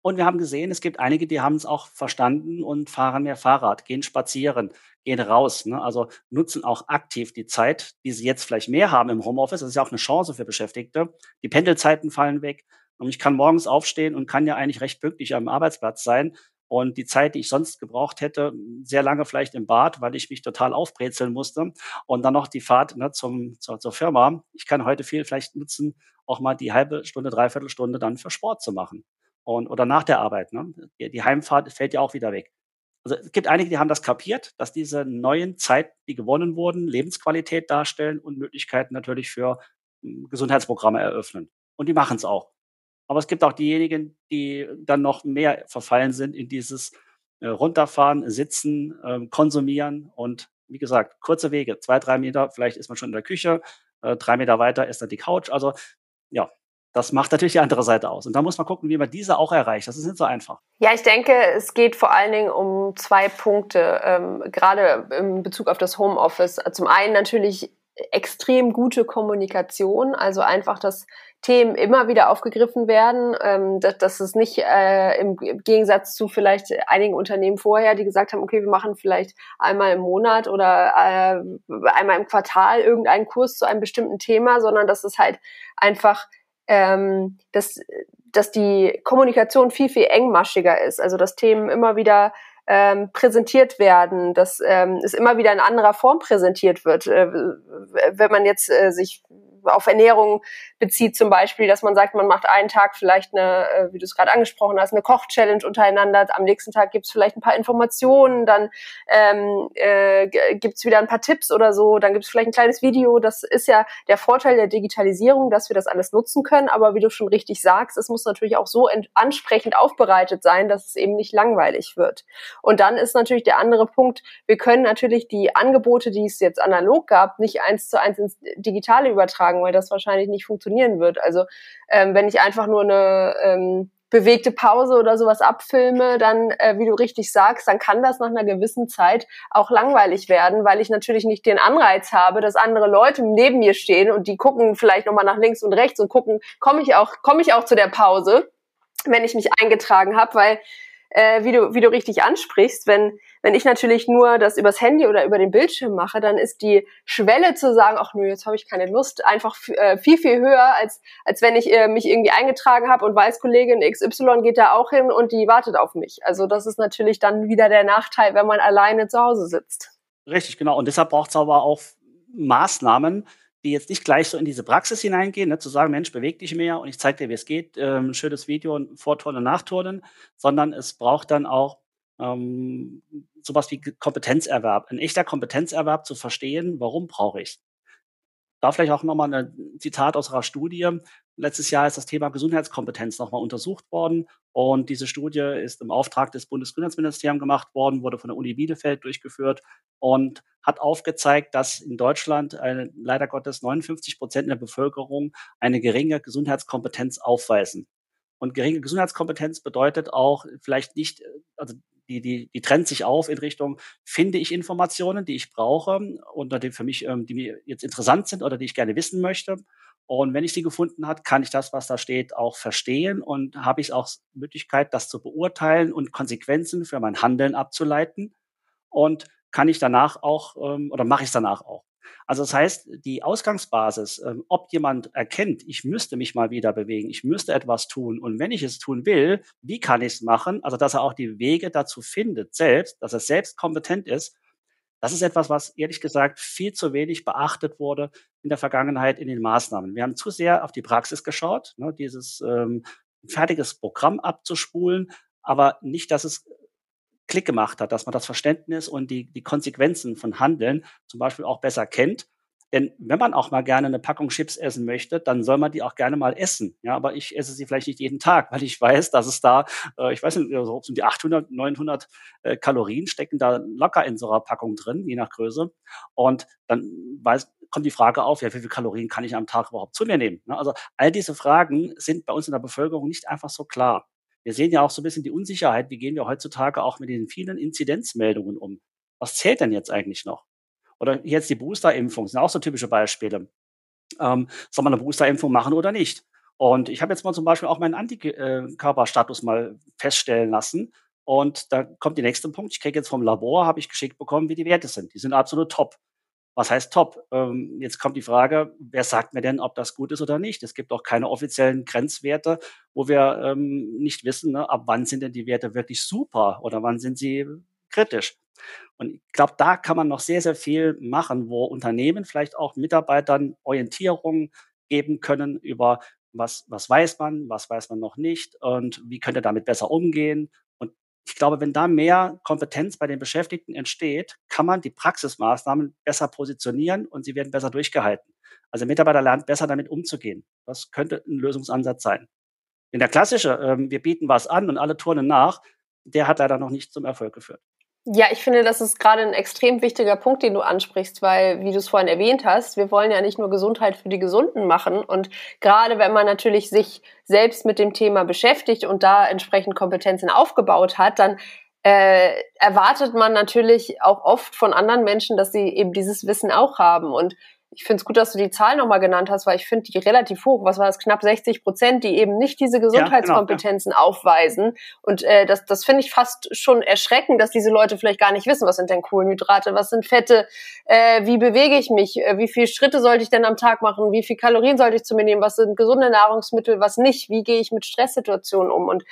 Und wir haben gesehen, es gibt einige, die haben es auch verstanden und fahren mehr Fahrrad, gehen spazieren, gehen raus. Ne? Also nutzen auch aktiv die Zeit, die sie jetzt vielleicht mehr haben im Homeoffice. Das ist ja auch eine Chance für Beschäftigte. Die Pendelzeiten fallen weg. Und ich kann morgens aufstehen und kann ja eigentlich recht pünktlich am Arbeitsplatz sein. Und die Zeit, die ich sonst gebraucht hätte, sehr lange vielleicht im Bad, weil ich mich total aufbrezeln musste. Und dann noch die Fahrt ne, zum, zur, zur Firma. Ich kann heute viel vielleicht nutzen, auch mal die halbe Stunde, dreiviertel Stunde dann für Sport zu machen und, oder nach der Arbeit. Ne? Die, Heimfahrt fällt ja auch wieder weg. Also es gibt einige, die haben das kapiert, dass diese neuen Zeiten, die gewonnen wurden, Lebensqualität darstellen und Möglichkeiten natürlich für hm, Gesundheitsprogramme eröffnen. Und die machen es auch. Aber es gibt auch diejenigen, die dann noch mehr verfallen sind in dieses äh, Runterfahren, Sitzen, äh, Konsumieren und wie gesagt, kurze Wege, zwei, drei Meter, vielleicht ist man schon in der Küche, äh, drei Meter weiter ist dann die Couch. Also ja, das macht natürlich die andere Seite aus. Und da muss man gucken, wie man diese auch erreicht. Das ist nicht so einfach. Ja, ich denke, es geht vor allen Dingen um zwei Punkte, ähm, gerade in Bezug auf das Homeoffice. Zum einen natürlich extrem gute Kommunikation, also einfach, dass Themen immer wieder aufgegriffen werden, ähm, dass, dass es nicht äh, im Gegensatz zu vielleicht einigen Unternehmen vorher, die gesagt haben, okay, wir machen vielleicht einmal im Monat oder äh, einmal im Quartal irgendeinen Kurs zu einem bestimmten Thema, sondern dass es halt einfach ähm, dass, dass die Kommunikation viel, viel engmaschiger ist. Also dass Themen immer wieder ähm, präsentiert werden, dass ähm, es immer wieder in anderer Form präsentiert wird. Äh, wenn man jetzt äh, sich auf Ernährung bezieht zum Beispiel, dass man sagt, man macht einen Tag vielleicht eine, äh, wie du es gerade angesprochen hast, eine Koch-Challenge untereinander, am nächsten Tag gibt es vielleicht ein paar Informationen, dann ähm, äh, gibt es wieder ein paar Tipps oder so, dann gibt es vielleicht ein kleines Video. Das ist ja der Vorteil der Digitalisierung, dass wir das alles nutzen können, aber wie du schon richtig sagst, es muss natürlich auch so ansprechend aufbereitet sein, dass es eben nicht langweilig wird. Und dann ist natürlich der andere Punkt, wir können natürlich die Angebote, die es jetzt analog gab, nicht eins zu eins ins Digitale übertragen sagen, weil das wahrscheinlich nicht funktionieren wird. Also ähm, wenn ich einfach nur eine ähm, bewegte Pause oder sowas abfilme, dann, äh, wie du richtig sagst, dann kann das nach einer gewissen Zeit auch langweilig werden, weil ich natürlich nicht den Anreiz habe, dass andere Leute neben mir stehen und die gucken vielleicht nochmal nach links und rechts und gucken, komme ich auch, komme ich auch zu der Pause, wenn ich mich eingetragen habe, weil äh, wie, du, wie du richtig ansprichst, wenn, wenn ich natürlich nur das übers Handy oder über den Bildschirm mache, dann ist die Schwelle zu sagen, ach nö, jetzt habe ich keine Lust, einfach äh, viel, viel höher, als, als wenn ich äh, mich irgendwie eingetragen habe und weiß, Kollegin XY geht da auch hin und die wartet auf mich. Also das ist natürlich dann wieder der Nachteil, wenn man alleine zu Hause sitzt. Richtig, genau. Und deshalb braucht es aber auch Maßnahmen, die jetzt nicht gleich so in diese Praxis hineingehen, ne, zu sagen, Mensch, beweg dich mehr und ich zeige dir, wie es geht, ähm, schönes Video, Vorturnen, Nachturnen, sondern es braucht dann auch ähm, sowas wie Kompetenzerwerb, ein echter Kompetenzerwerb zu verstehen, warum brauche ich. Da vielleicht auch nochmal ein Zitat aus einer Studie. Letztes Jahr ist das Thema Gesundheitskompetenz nochmal untersucht worden und diese Studie ist im Auftrag des Bundesgesundheitsministeriums gemacht worden, wurde von der Uni Bielefeld durchgeführt und hat aufgezeigt, dass in Deutschland eine, leider Gottes 59 Prozent der Bevölkerung eine geringe Gesundheitskompetenz aufweisen. Und geringe Gesundheitskompetenz bedeutet auch vielleicht nicht, also die, die, die trennt sich auf in Richtung, finde ich Informationen, die ich brauche oder die für mich, ähm, die mir jetzt interessant sind oder die ich gerne wissen möchte. Und wenn ich sie gefunden habe, kann ich das, was da steht, auch verstehen und habe ich auch Möglichkeit, das zu beurteilen und Konsequenzen für mein Handeln abzuleiten. Und kann ich danach auch ähm, oder mache ich es danach auch. Also das heißt, die Ausgangsbasis, ähm, ob jemand erkennt, ich müsste mich mal wieder bewegen, ich müsste etwas tun und wenn ich es tun will, wie kann ich es machen? Also dass er auch die Wege dazu findet, selbst, dass er selbst kompetent ist das ist etwas, was ehrlich gesagt viel zu wenig beachtet wurde in der Vergangenheit in den Maßnahmen. Wir haben zu sehr auf die Praxis geschaut, ne, dieses ähm, fertiges Programm abzuspulen, aber nicht, dass es Klick gemacht hat, dass man das Verständnis und die, die Konsequenzen von Handeln zum Beispiel auch besser kennt denn wenn man auch mal gerne eine Packung Chips essen möchte, dann soll man die auch gerne mal essen. Ja, aber ich esse sie vielleicht nicht jeden Tag, weil ich weiß, dass es da, äh, ich weiß nicht, so um die 800, 900 äh, Kalorien stecken da locker in so einer Packung drin, je nach Größe. Und dann weiß, kommt die Frage auf, ja, wie viele Kalorien kann ich am Tag überhaupt zu mir nehmen? Ne? Also all diese Fragen sind bei uns in der Bevölkerung nicht einfach so klar. Wir sehen ja auch so ein bisschen die Unsicherheit, wie gehen wir heutzutage auch mit den vielen Inzidenzmeldungen um? Was zählt denn jetzt eigentlich noch? Oder jetzt die Boosterimpfung sind auch so typische Beispiele. Ähm, soll man eine Boosterimpfung machen oder nicht? Und ich habe jetzt mal zum Beispiel auch meinen Antikörperstatus mal feststellen lassen. Und da kommt der nächste Punkt. Ich kriege jetzt vom Labor, habe ich geschickt bekommen, wie die Werte sind. Die sind absolut top. Was heißt top? Ähm, jetzt kommt die Frage, wer sagt mir denn, ob das gut ist oder nicht? Es gibt auch keine offiziellen Grenzwerte, wo wir ähm, nicht wissen, ne, ab wann sind denn die Werte wirklich super oder wann sind sie kritisch. Und ich glaube, da kann man noch sehr, sehr viel machen, wo Unternehmen vielleicht auch Mitarbeitern Orientierung geben können über was, was weiß man, was weiß man noch nicht und wie könnte damit besser umgehen. Ich glaube, wenn da mehr Kompetenz bei den Beschäftigten entsteht, kann man die Praxismaßnahmen besser positionieren und sie werden besser durchgehalten. Also der Mitarbeiter lernt besser damit umzugehen. Das könnte ein Lösungsansatz sein. In der klassische, ähm, wir bieten was an und alle turnen nach, der hat leider noch nicht zum Erfolg geführt. Ja, ich finde, das ist gerade ein extrem wichtiger Punkt, den du ansprichst, weil, wie du es vorhin erwähnt hast, wir wollen ja nicht nur Gesundheit für die Gesunden machen. Und gerade wenn man natürlich sich selbst mit dem Thema beschäftigt und da entsprechend Kompetenzen aufgebaut hat, dann äh, erwartet man natürlich auch oft von anderen Menschen, dass sie eben dieses Wissen auch haben. Und ich finde es gut, dass du die Zahl nochmal genannt hast, weil ich finde die relativ hoch. Was war das? Knapp 60 Prozent, die eben nicht diese Gesundheitskompetenzen ja, genau, ja. aufweisen. Und äh, das, das finde ich fast schon erschreckend, dass diese Leute vielleicht gar nicht wissen, was sind denn Kohlenhydrate, was sind Fette, äh, wie bewege ich mich, äh, wie viele Schritte sollte ich denn am Tag machen, wie viel Kalorien sollte ich zu mir nehmen, was sind gesunde Nahrungsmittel, was nicht, wie gehe ich mit Stresssituationen um. Und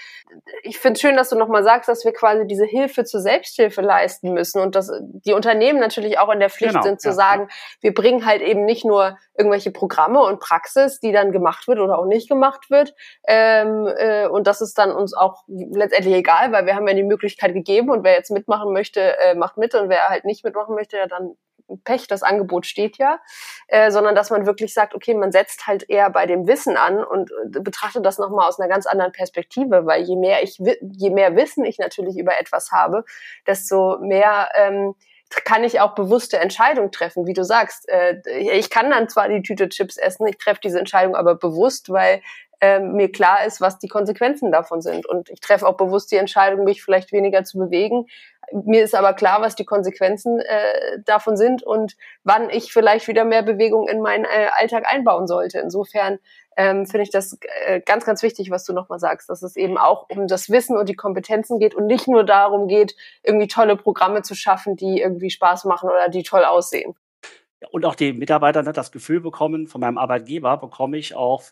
ich finde es schön, dass du nochmal sagst, dass wir quasi diese Hilfe zur Selbsthilfe leisten müssen und dass die Unternehmen natürlich auch in der Pflicht genau, sind zu ja, sagen, wir bringen halt eben nicht nur irgendwelche Programme und Praxis, die dann gemacht wird oder auch nicht gemacht wird. Ähm, äh, und das ist dann uns auch letztendlich egal, weil wir haben ja die Möglichkeit gegeben und wer jetzt mitmachen möchte, äh, macht mit und wer halt nicht mitmachen möchte, ja dann Pech, das Angebot steht ja, äh, sondern dass man wirklich sagt, okay, man setzt halt eher bei dem Wissen an und äh, betrachtet das nochmal aus einer ganz anderen Perspektive, weil je mehr ich, je mehr Wissen ich natürlich über etwas habe, desto mehr ähm, kann ich auch bewusste Entscheidungen treffen, wie du sagst. Äh, ich kann dann zwar die Tüte Chips essen, ich treffe diese Entscheidung aber bewusst, weil äh, mir klar ist, was die Konsequenzen davon sind. Und ich treffe auch bewusst die Entscheidung, mich vielleicht weniger zu bewegen. Mir ist aber klar, was die Konsequenzen äh, davon sind und wann ich vielleicht wieder mehr Bewegung in meinen äh, Alltag einbauen sollte. Insofern ähm, finde ich das äh, ganz, ganz wichtig, was du nochmal sagst, dass es eben auch um das Wissen und die Kompetenzen geht und nicht nur darum geht, irgendwie tolle Programme zu schaffen, die irgendwie Spaß machen oder die toll aussehen. Und auch die Mitarbeiter ne, das Gefühl bekommen, von meinem Arbeitgeber bekomme ich auch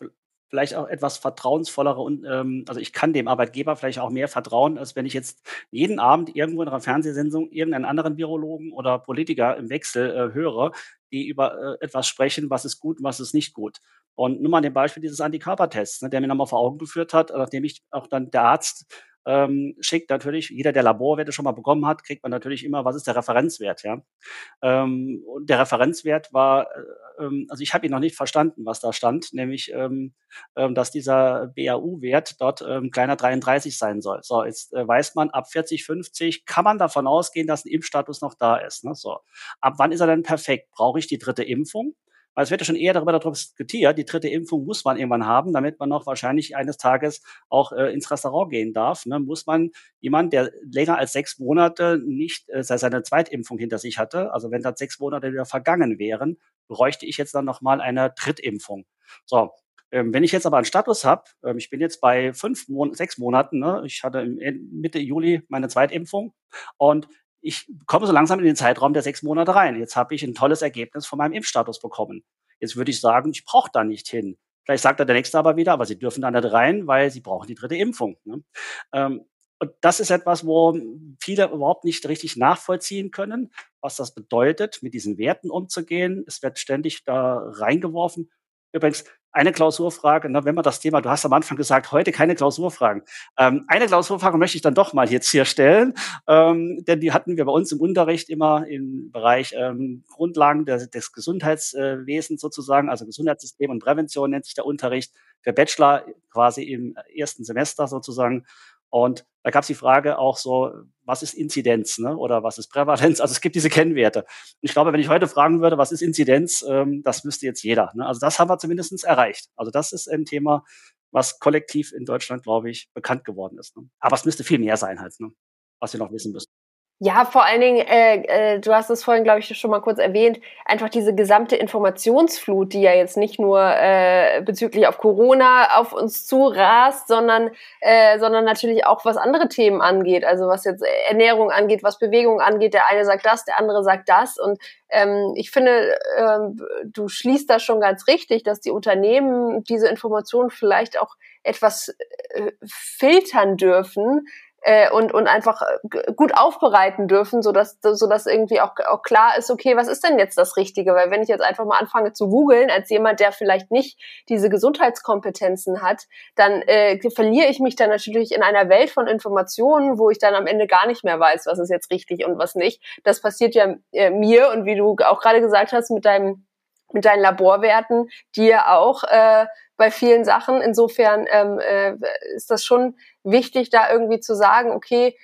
vielleicht auch etwas vertrauensvollere und ähm, also ich kann dem Arbeitgeber vielleicht auch mehr vertrauen, als wenn ich jetzt jeden Abend irgendwo in einer Fernsehsendung irgendeinen anderen Virologen oder Politiker im Wechsel äh, höre, die über äh, etwas sprechen, was ist gut und was ist nicht gut. Und nur mal dem Beispiel dieses Antikörpertests, ne, der mir nochmal vor Augen geführt hat, nachdem ich auch dann der Arzt ähm, schickt natürlich, jeder, der Laborwerte schon mal bekommen hat, kriegt man natürlich immer, was ist der Referenzwert, ja. Ähm, und der Referenzwert war, äh, ähm, also ich habe ihn noch nicht verstanden, was da stand, nämlich, ähm, ähm, dass dieser BAU-Wert dort ähm, kleiner 33 sein soll. So, jetzt äh, weiß man, ab 40, 50 kann man davon ausgehen, dass ein Impfstatus noch da ist. Ne? So, ab wann ist er denn perfekt? Brauche ich die dritte Impfung? Weil es wird ja schon eher darüber diskutiert, die dritte Impfung muss man irgendwann haben, damit man noch wahrscheinlich eines Tages auch äh, ins Restaurant gehen darf. Ne? Muss man jemand, der länger als sechs Monate nicht äh, seine Zweitimpfung hinter sich hatte, also wenn da sechs Monate wieder vergangen wären, bräuchte ich jetzt dann nochmal eine Drittimpfung. So, ähm, wenn ich jetzt aber einen Status habe, ähm, ich bin jetzt bei fünf, sechs Monaten, ne? ich hatte Mitte Juli meine Zweitimpfung und ich komme so langsam in den Zeitraum der sechs Monate rein. Jetzt habe ich ein tolles Ergebnis von meinem Impfstatus bekommen. Jetzt würde ich sagen, ich brauche da nicht hin. Vielleicht sagt er der Nächste aber wieder, aber Sie dürfen da nicht rein, weil Sie brauchen die dritte Impfung. Ne? Ähm, und das ist etwas, wo viele überhaupt nicht richtig nachvollziehen können, was das bedeutet, mit diesen Werten umzugehen. Es wird ständig da reingeworfen. Übrigens, eine Klausurfrage, ne, wenn man das Thema, du hast am Anfang gesagt, heute keine Klausurfragen. Ähm, eine Klausurfrage möchte ich dann doch mal jetzt hier stellen, ähm, denn die hatten wir bei uns im Unterricht immer im Bereich ähm, Grundlagen des, des Gesundheitswesens sozusagen, also Gesundheitssystem und Prävention nennt sich der Unterricht, für Bachelor quasi im ersten Semester sozusagen. Und da gab es die Frage auch so, was ist Inzidenz ne? oder was ist Prävalenz? Also es gibt diese Kennwerte. Und ich glaube, wenn ich heute fragen würde, was ist Inzidenz, ähm, das wüsste jetzt jeder. Ne? Also das haben wir zumindest erreicht. Also das ist ein Thema, was kollektiv in Deutschland, glaube ich, bekannt geworden ist. Ne? Aber es müsste viel mehr sein halt, ne? was wir noch wissen müssen. Ja, vor allen Dingen, äh, äh, du hast es vorhin, glaube ich, schon mal kurz erwähnt, einfach diese gesamte Informationsflut, die ja jetzt nicht nur äh, bezüglich auf Corona auf uns zurast, sondern, äh, sondern natürlich auch was andere Themen angeht, also was jetzt Ernährung angeht, was Bewegung angeht. Der eine sagt das, der andere sagt das. Und ähm, ich finde, ähm, du schließt da schon ganz richtig, dass die Unternehmen diese Informationen vielleicht auch etwas äh, filtern dürfen, äh, und, und einfach äh, gut aufbereiten dürfen, so dass so dass irgendwie auch, auch klar ist, okay, was ist denn jetzt das Richtige? Weil wenn ich jetzt einfach mal anfange zu googeln, als jemand, der vielleicht nicht diese Gesundheitskompetenzen hat, dann äh, verliere ich mich dann natürlich in einer Welt von Informationen, wo ich dann am Ende gar nicht mehr weiß, was ist jetzt richtig und was nicht. Das passiert ja äh, mir und wie du auch gerade gesagt hast, mit deinem mit deinen Laborwerten, ja auch äh, bei vielen Sachen. Insofern ähm, äh, ist das schon wichtig, da irgendwie zu sagen, okay,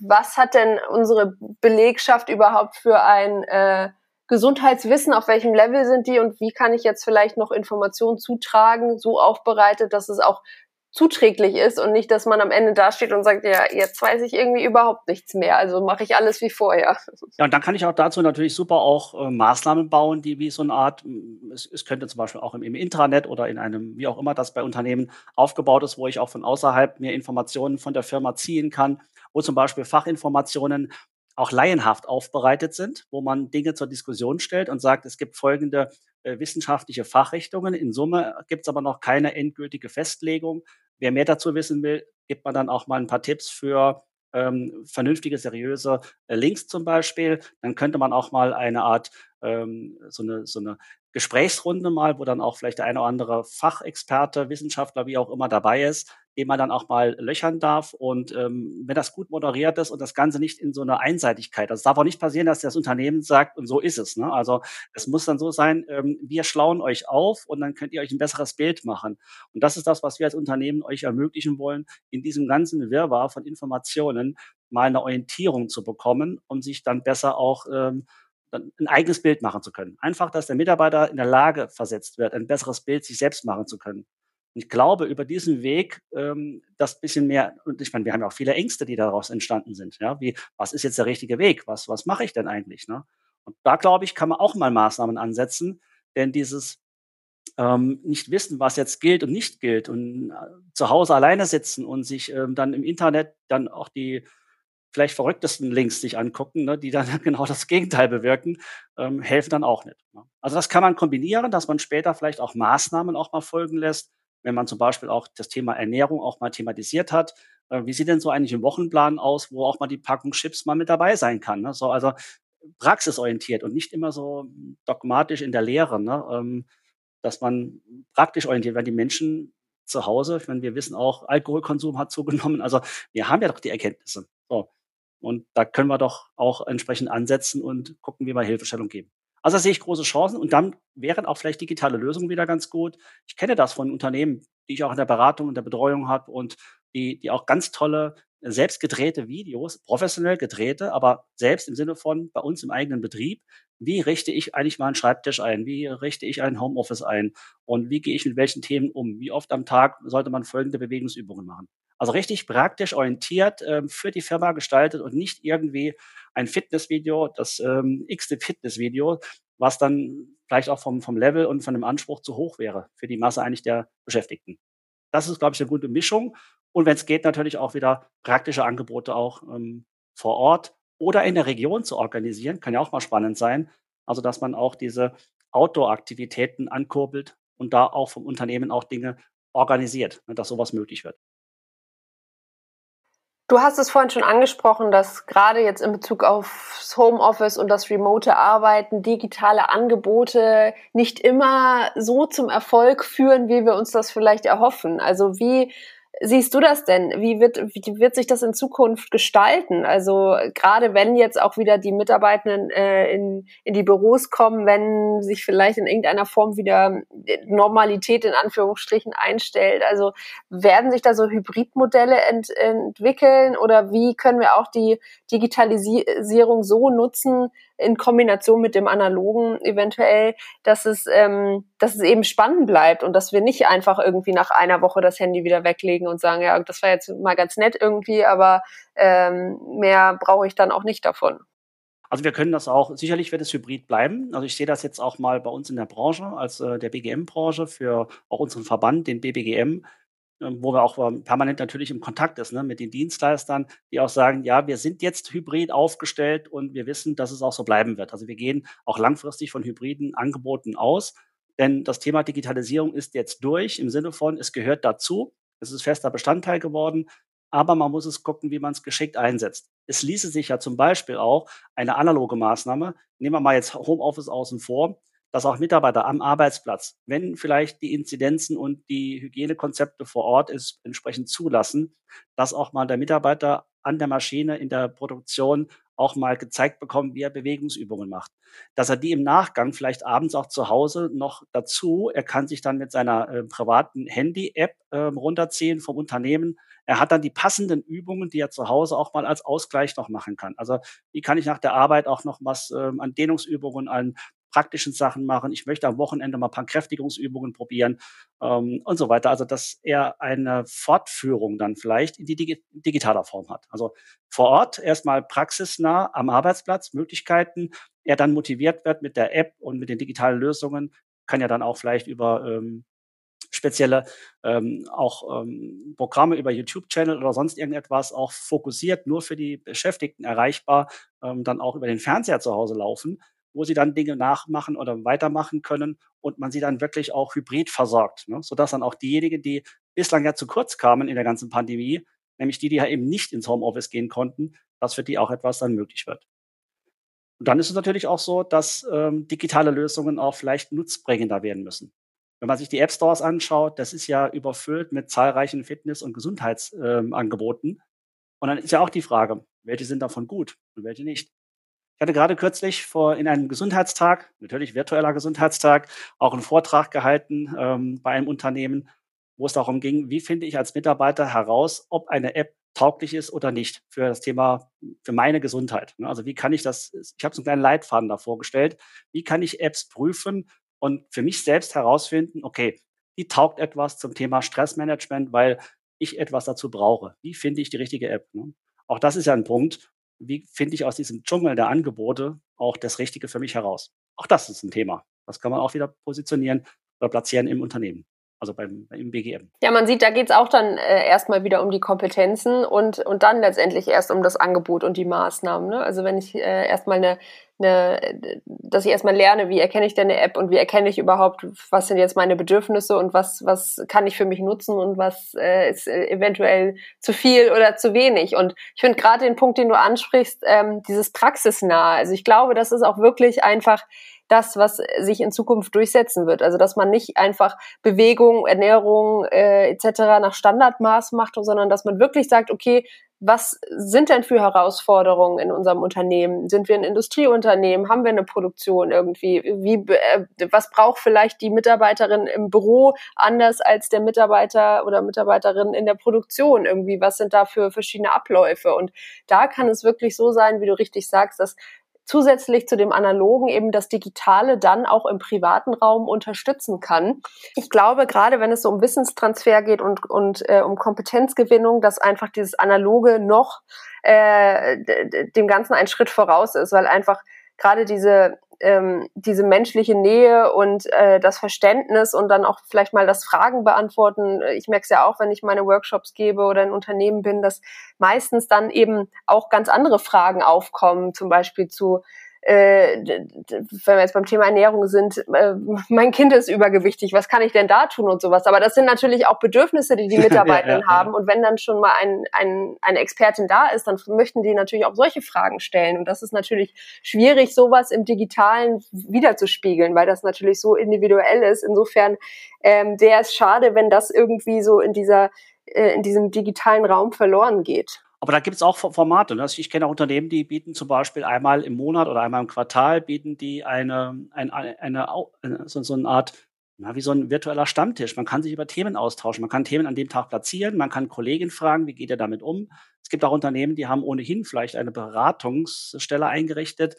was hat denn unsere Belegschaft überhaupt für ein äh, Gesundheitswissen, auf welchem Level sind die und wie kann ich jetzt vielleicht noch Informationen zutragen, so aufbereitet, dass es auch zuträglich ist und nicht, dass man am Ende dasteht und sagt, ja, jetzt weiß ich irgendwie überhaupt nichts mehr, also mache ich alles wie vorher. Ja, und dann kann ich auch dazu natürlich super auch äh, Maßnahmen bauen, die wie so eine Art, es, es könnte zum Beispiel auch im, im, Intranet oder in einem, wie auch immer das bei Unternehmen aufgebaut ist, wo ich auch von außerhalb mir Informationen von der Firma ziehen kann, wo zum Beispiel Fachinformationen auch laienhaft aufbereitet sind, wo man Dinge zur Diskussion stellt und sagt, es gibt folgende äh, wissenschaftliche Fachrichtungen. In Summe gibt es aber noch keine endgültige Festlegung. Wer mehr dazu wissen will, gibt man dann auch mal ein paar Tipps für ähm, vernünftige, seriöse äh, Links zum Beispiel. Dann könnte man auch mal eine Art, ähm, so, eine, so eine Gesprächsrunde mal, wo dann auch vielleicht der eine oder andere Fachexperte, Wissenschaftler, wie auch immer dabei ist, den man dann auch mal löchern darf. Und ähm, wenn das gut moderiert ist und das Ganze nicht in so einer Einseitigkeit, also es darf auch nicht passieren, dass das Unternehmen sagt, und so ist es. Ne? Also es muss dann so sein, ähm, wir schlauen euch auf und dann könnt ihr euch ein besseres Bild machen. Und das ist das, was wir als Unternehmen euch ermöglichen wollen, in diesem ganzen Wirrwarr von Informationen mal eine Orientierung zu bekommen, um sich dann besser auch ähm, ein eigenes Bild machen zu können. Einfach, dass der Mitarbeiter in der Lage versetzt wird, ein besseres Bild sich selbst machen zu können. Ich glaube, über diesen Weg ähm, das bisschen mehr, und ich meine, wir haben ja auch viele Ängste, die daraus entstanden sind. Ja, wie, was ist jetzt der richtige Weg? Was, was mache ich denn eigentlich? Ne? Und da, glaube ich, kann man auch mal Maßnahmen ansetzen, denn dieses ähm, nicht wissen, was jetzt gilt und nicht gilt und äh, zu Hause alleine sitzen und sich ähm, dann im Internet dann auch die vielleicht verrücktesten Links sich angucken, ne, die dann genau das Gegenteil bewirken, ähm, helfen dann auch nicht. Ne? Also das kann man kombinieren, dass man später vielleicht auch Maßnahmen auch mal folgen lässt, wenn man zum Beispiel auch das Thema Ernährung auch mal thematisiert hat. Äh, wie sieht denn so eigentlich ein Wochenplan aus, wo auch mal die Packung Chips mal mit dabei sein kann? Ne? So, also praxisorientiert und nicht immer so dogmatisch in der Lehre, ne? ähm, dass man praktisch orientiert, weil die Menschen zu Hause, ich meine, wir wissen auch, Alkoholkonsum hat zugenommen, also wir haben ja doch die Erkenntnisse. So. Und da können wir doch auch entsprechend ansetzen und gucken, wie wir Hilfestellung geben. Also da sehe ich große Chancen und dann wären auch vielleicht digitale Lösungen wieder ganz gut. Ich kenne das von Unternehmen, die ich auch in der Beratung und der Betreuung habe und die, die auch ganz tolle selbst gedrehte Videos, professionell gedrehte, aber selbst im Sinne von bei uns im eigenen Betrieb, wie richte ich eigentlich mal einen Schreibtisch ein? Wie richte ich ein Homeoffice ein? Und wie gehe ich mit welchen Themen um? Wie oft am Tag sollte man folgende Bewegungsübungen machen? Also richtig praktisch orientiert ähm, für die Firma gestaltet und nicht irgendwie ein Fitnessvideo, das ähm, x-te Fitnessvideo, was dann vielleicht auch vom, vom Level und von dem Anspruch zu hoch wäre für die Masse eigentlich der Beschäftigten. Das ist, glaube ich, eine gute Mischung. Und wenn es geht, natürlich auch wieder praktische Angebote auch ähm, vor Ort oder in der Region zu organisieren, kann ja auch mal spannend sein. Also, dass man auch diese Outdoor-Aktivitäten ankurbelt und da auch vom Unternehmen auch Dinge organisiert, ne, dass sowas möglich wird. Du hast es vorhin schon angesprochen, dass gerade jetzt in Bezug aufs Homeoffice und das remote Arbeiten digitale Angebote nicht immer so zum Erfolg führen, wie wir uns das vielleicht erhoffen. Also wie siehst du das denn? Wie wird, wie wird sich das in Zukunft gestalten? Also gerade wenn jetzt auch wieder die Mitarbeitenden äh, in, in die Büros kommen, wenn sich vielleicht in irgendeiner Form wieder Normalität in Anführungsstrichen einstellt. Also werden sich da so Hybridmodelle ent, entwickeln oder wie können wir auch die Digitalisierung so nutzen, in Kombination mit dem Analogen eventuell, dass es, ähm, dass es eben spannend bleibt und dass wir nicht einfach irgendwie nach einer Woche das Handy wieder weglegen und sagen, ja, das war jetzt mal ganz nett irgendwie, aber ähm, mehr brauche ich dann auch nicht davon. Also wir können das auch, sicherlich wird es hybrid bleiben. Also ich sehe das jetzt auch mal bei uns in der Branche, als äh, der BGM-Branche, für auch unseren Verband, den BBGM, wo wir auch ähm, permanent natürlich im Kontakt ist ne, mit den Dienstleistern, die auch sagen, ja, wir sind jetzt hybrid aufgestellt und wir wissen, dass es auch so bleiben wird. Also wir gehen auch langfristig von hybriden Angeboten aus, denn das Thema Digitalisierung ist jetzt durch im Sinne von, es gehört dazu, es ist fester Bestandteil geworden, aber man muss es gucken, wie man es geschickt einsetzt. Es ließe sich ja zum Beispiel auch eine analoge Maßnahme, nehmen wir mal jetzt Homeoffice außen vor, dass auch Mitarbeiter am Arbeitsplatz, wenn vielleicht die Inzidenzen und die Hygienekonzepte vor Ort es entsprechend zulassen, dass auch mal der Mitarbeiter an der Maschine in der Produktion auch mal gezeigt bekommt, wie er Bewegungsübungen macht. Dass er die im Nachgang vielleicht abends auch zu Hause noch dazu, er kann sich dann mit seiner äh, privaten Handy-App äh, runterziehen vom Unternehmen. Er hat dann die passenden Übungen, die er zu Hause auch mal als Ausgleich noch machen kann. Also wie kann ich nach der Arbeit auch noch was ähm, an Dehnungsübungen, an praktischen Sachen machen. Ich möchte am Wochenende mal ein paar Kräftigungsübungen probieren ähm, und so weiter. Also dass er eine Fortführung dann vielleicht in die Digi digitaler Form hat. Also vor Ort erstmal praxisnah am Arbeitsplatz Möglichkeiten. Er dann motiviert wird mit der App und mit den digitalen Lösungen, kann ja dann auch vielleicht über ähm, spezielle ähm, auch ähm, Programme über YouTube-Channel oder sonst irgendetwas auch fokussiert nur für die Beschäftigten erreichbar, ähm, dann auch über den Fernseher zu Hause laufen wo sie dann Dinge nachmachen oder weitermachen können und man sie dann wirklich auch hybrid versorgt, ne? sodass dann auch diejenigen, die bislang ja zu kurz kamen in der ganzen Pandemie, nämlich die, die ja eben nicht ins Homeoffice gehen konnten, dass für die auch etwas dann möglich wird. Und dann ist es natürlich auch so, dass ähm, digitale Lösungen auch vielleicht nutzbringender werden müssen. Wenn man sich die App Stores anschaut, das ist ja überfüllt mit zahlreichen Fitness- und Gesundheitsangeboten. Ähm, und dann ist ja auch die Frage, welche sind davon gut und welche nicht. Ich hatte gerade kürzlich vor in einem Gesundheitstag, natürlich virtueller Gesundheitstag, auch einen Vortrag gehalten ähm, bei einem Unternehmen, wo es darum ging, wie finde ich als Mitarbeiter heraus, ob eine App tauglich ist oder nicht für das Thema, für meine Gesundheit. Ne? Also wie kann ich das, ich habe so einen kleinen Leitfaden da vorgestellt, wie kann ich Apps prüfen und für mich selbst herausfinden, okay, die taugt etwas zum Thema Stressmanagement, weil ich etwas dazu brauche. Wie finde ich die richtige App? Ne? Auch das ist ja ein Punkt. Wie finde ich aus diesem Dschungel der Angebote auch das Richtige für mich heraus? Auch das ist ein Thema. Das kann man auch wieder positionieren oder platzieren im Unternehmen also beim, im BGM. Ja, man sieht, da geht es auch dann äh, erstmal wieder um die Kompetenzen und, und dann letztendlich erst um das Angebot und die Maßnahmen. Ne? Also wenn ich äh, erstmal eine, eine, dass ich erstmal lerne, wie erkenne ich denn eine App und wie erkenne ich überhaupt, was sind jetzt meine Bedürfnisse und was, was kann ich für mich nutzen und was äh, ist äh, eventuell zu viel oder zu wenig. Und ich finde gerade den Punkt, den du ansprichst, ähm, dieses praxisnah. Also ich glaube, das ist auch wirklich einfach das, was sich in Zukunft durchsetzen wird. Also dass man nicht einfach Bewegung, Ernährung äh, etc. nach Standardmaß macht, sondern dass man wirklich sagt, okay, was sind denn für Herausforderungen in unserem Unternehmen? Sind wir ein Industrieunternehmen? Haben wir eine Produktion irgendwie? Wie, äh, was braucht vielleicht die Mitarbeiterin im Büro anders als der Mitarbeiter oder Mitarbeiterin in der Produktion? Irgendwie, was sind da für verschiedene Abläufe? Und da kann es wirklich so sein, wie du richtig sagst, dass zusätzlich zu dem analogen eben das Digitale dann auch im privaten Raum unterstützen kann. Ich glaube, gerade wenn es so um Wissenstransfer geht und, und äh, um Kompetenzgewinnung, dass einfach dieses Analoge noch äh, dem Ganzen einen Schritt voraus ist, weil einfach gerade diese ähm, diese menschliche Nähe und äh, das Verständnis und dann auch vielleicht mal das Fragen beantworten. Ich merke es ja auch, wenn ich meine Workshops gebe oder in Unternehmen bin, dass meistens dann eben auch ganz andere Fragen aufkommen, zum Beispiel zu äh, wenn wir jetzt beim Thema Ernährung sind, äh, mein Kind ist übergewichtig, was kann ich denn da tun und sowas. Aber das sind natürlich auch Bedürfnisse, die die Mitarbeitenden ja, ja, haben. Und wenn dann schon mal ein, ein, eine Expertin da ist, dann möchten die natürlich auch solche Fragen stellen. Und das ist natürlich schwierig, sowas im Digitalen wiederzuspiegeln, weil das natürlich so individuell ist. Insofern ähm, wäre es schade, wenn das irgendwie so in dieser äh, in diesem digitalen Raum verloren geht. Aber da gibt es auch Formate. Ne? Also ich kenne auch Unternehmen, die bieten zum Beispiel einmal im Monat oder einmal im Quartal bieten die eine, eine, eine, eine so, so eine Art, na, wie so ein virtueller Stammtisch. Man kann sich über Themen austauschen. Man kann Themen an dem Tag platzieren. Man kann Kollegen fragen, wie geht er damit um. Es gibt auch Unternehmen, die haben ohnehin vielleicht eine Beratungsstelle eingerichtet,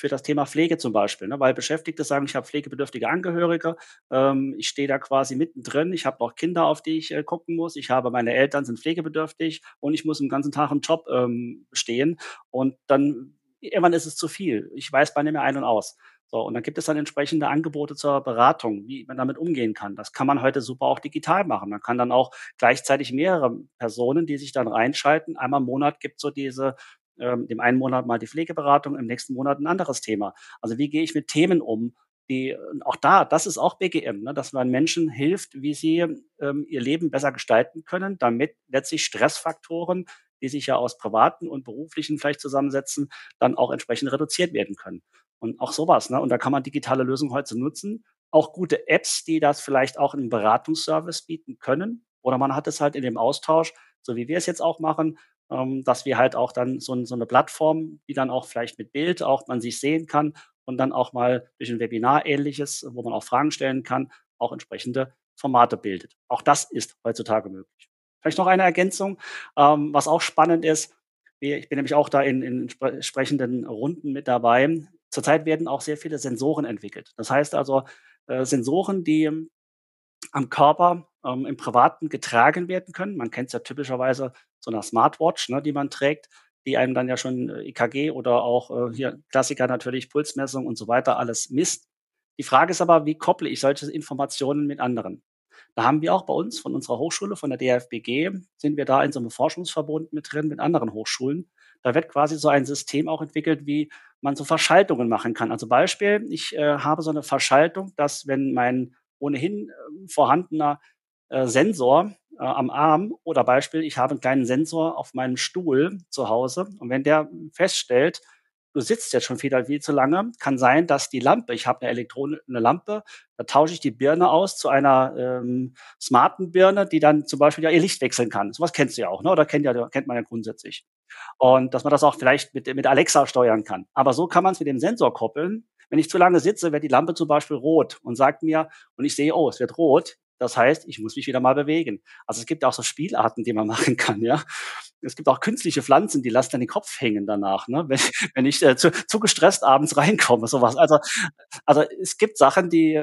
für das Thema Pflege zum Beispiel, ne? weil Beschäftigte sagen, ich habe pflegebedürftige Angehörige, ähm, ich stehe da quasi mittendrin, ich habe noch Kinder, auf die ich äh, gucken muss, ich habe meine Eltern sind pflegebedürftig und ich muss den ganzen Tag im Job ähm, stehen und dann irgendwann ist es zu viel. Ich weiß bei mehr ein und aus. So, und dann gibt es dann entsprechende Angebote zur Beratung, wie man damit umgehen kann. Das kann man heute super auch digital machen. Man kann dann auch gleichzeitig mehrere Personen, die sich dann reinschalten. Einmal im Monat gibt so diese ähm, dem einen Monat mal die Pflegeberatung, im nächsten Monat ein anderes Thema. Also wie gehe ich mit Themen um? Die, auch da, das ist auch BGM, ne, dass man Menschen hilft, wie sie ähm, ihr Leben besser gestalten können, damit letztlich Stressfaktoren, die sich ja aus privaten und beruflichen vielleicht zusammensetzen, dann auch entsprechend reduziert werden können. Und auch sowas. Ne? Und da kann man digitale Lösungen heute nutzen. Auch gute Apps, die das vielleicht auch im Beratungsservice bieten können. Oder man hat es halt in dem Austausch, so wie wir es jetzt auch machen, ähm, dass wir halt auch dann so, so eine Plattform, die dann auch vielleicht mit Bild auch man sich sehen kann und dann auch mal durch ein Webinar ähnliches, wo man auch Fragen stellen kann, auch entsprechende Formate bildet. Auch das ist heutzutage möglich. Vielleicht noch eine Ergänzung, ähm, was auch spannend ist. Ich bin nämlich auch da in, in entsprechenden Runden mit dabei. Zurzeit werden auch sehr viele Sensoren entwickelt. Das heißt also äh, Sensoren, die am Körper ähm, im Privaten getragen werden können. Man kennt es ja typischerweise so einer Smartwatch, ne, die man trägt, die einem dann ja schon äh, EKG oder auch äh, hier Klassiker natürlich Pulsmessung und so weiter alles misst. Die Frage ist aber, wie kopple ich solche Informationen mit anderen? Da haben wir auch bei uns von unserer Hochschule, von der DFBG, sind wir da in so einem Forschungsverbund mit drin mit anderen Hochschulen. Da wird quasi so ein System auch entwickelt, wie man so Verschaltungen machen kann. Also Beispiel, ich äh, habe so eine Verschaltung, dass wenn mein ohnehin äh, vorhandener äh, Sensor äh, am Arm oder Beispiel, ich habe einen kleinen Sensor auf meinem Stuhl zu Hause und wenn der feststellt, du sitzt jetzt schon viel, viel zu lange, kann sein, dass die Lampe, ich habe eine Elektronische Lampe, da tausche ich die Birne aus zu einer ähm, smarten Birne, die dann zum Beispiel ja ihr Licht wechseln kann. Sowas kennst du ja auch, ne? oder kennt, ja, kennt man ja grundsätzlich. Und dass man das auch vielleicht mit, mit Alexa steuern kann. Aber so kann man es mit dem Sensor koppeln. Wenn ich zu lange sitze, wird die Lampe zum Beispiel rot und sagt mir, und ich sehe, oh, es wird rot, Das heißt, ich muss mich wieder mal bewegen. Also es gibt auch so Spielarten, die man machen kann, ja. Es gibt auch künstliche Pflanzen, die lassen dann den Kopf hängen danach, ne? wenn, wenn ich äh, zu, zu gestresst abends reinkomme, sowas. Also, also es gibt Sachen, die,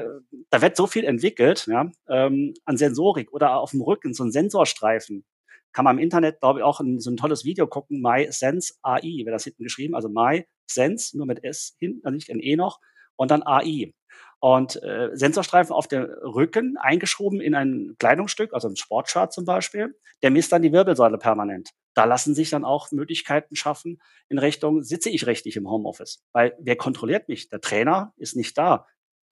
da wird so viel entwickelt, ja, ähm, an Sensorik oder auf dem Rücken, so ein Sensorstreifen. Kann man im Internet, glaube ich, auch in so ein tolles Video gucken, My Sense AI, wird das hinten geschrieben, also My Sense, nur mit S hinten, also nicht ein E noch, und dann AI. Und äh, Sensorstreifen auf dem Rücken eingeschoben in ein Kleidungsstück, also ein Sportshirt zum Beispiel, der misst dann die Wirbelsäule permanent. Da lassen sich dann auch Möglichkeiten schaffen in Richtung, sitze ich richtig im Homeoffice? Weil wer kontrolliert mich? Der Trainer ist nicht da.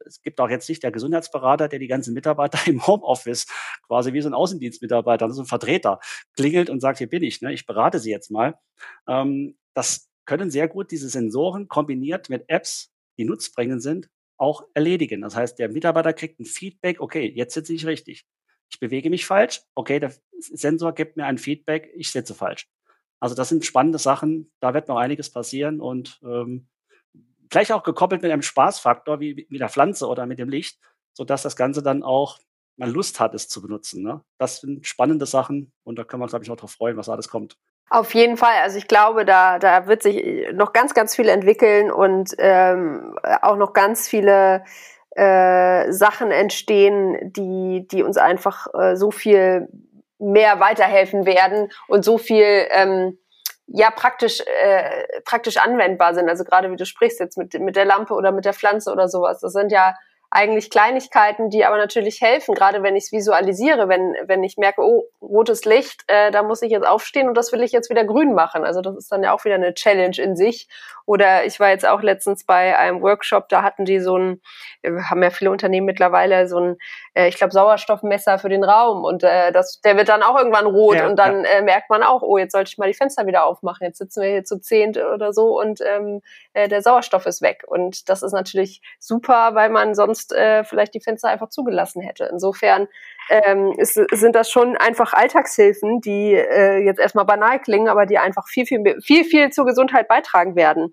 Es gibt auch jetzt nicht der Gesundheitsberater, der die ganzen Mitarbeiter im Homeoffice quasi wie so ein Außendienstmitarbeiter, so ein Vertreter klingelt und sagt, hier bin ich, ne, ich berate Sie jetzt mal. Ähm, das können sehr gut diese Sensoren kombiniert mit Apps, die nutzbringend sind, auch erledigen. Das heißt, der Mitarbeiter kriegt ein Feedback, okay, jetzt sitze ich richtig. Ich bewege mich falsch, okay, der Sensor gibt mir ein Feedback, ich sitze falsch. Also das sind spannende Sachen, da wird noch einiges passieren und ähm, vielleicht auch gekoppelt mit einem Spaßfaktor wie mit der Pflanze oder mit dem Licht, sodass das Ganze dann auch man Lust hat, es zu benutzen. Ne? Das sind spannende Sachen und da können wir uns, glaube ich, auch darauf freuen, was alles kommt. Auf jeden Fall. Also ich glaube, da, da wird sich noch ganz, ganz viel entwickeln und ähm, auch noch ganz viele äh, Sachen entstehen, die, die uns einfach äh, so viel mehr weiterhelfen werden und so viel ähm, ja praktisch äh, praktisch anwendbar sind. Also gerade wie du sprichst jetzt mit mit der Lampe oder mit der Pflanze oder sowas. Das sind ja eigentlich Kleinigkeiten, die aber natürlich helfen, gerade wenn ich es visualisiere, wenn, wenn ich merke, oh, rotes Licht, äh, da muss ich jetzt aufstehen und das will ich jetzt wieder grün machen. Also das ist dann ja auch wieder eine Challenge in sich. Oder ich war jetzt auch letztens bei einem Workshop, da hatten die so ein, haben ja viele Unternehmen mittlerweile so ein, äh, ich glaube, Sauerstoffmesser für den Raum und äh, das, der wird dann auch irgendwann rot ja, und dann ja. äh, merkt man auch, oh, jetzt sollte ich mal die Fenster wieder aufmachen. Jetzt sitzen wir hier zu zehnt oder so und ähm, äh, der Sauerstoff ist weg. Und das ist natürlich super, weil man sonst äh, vielleicht die Fenster einfach zugelassen hätte. Insofern ähm, ist, sind das schon einfach Alltagshilfen, die äh, jetzt erstmal banal klingen, aber die einfach viel, viel, viel, viel zur Gesundheit beitragen werden.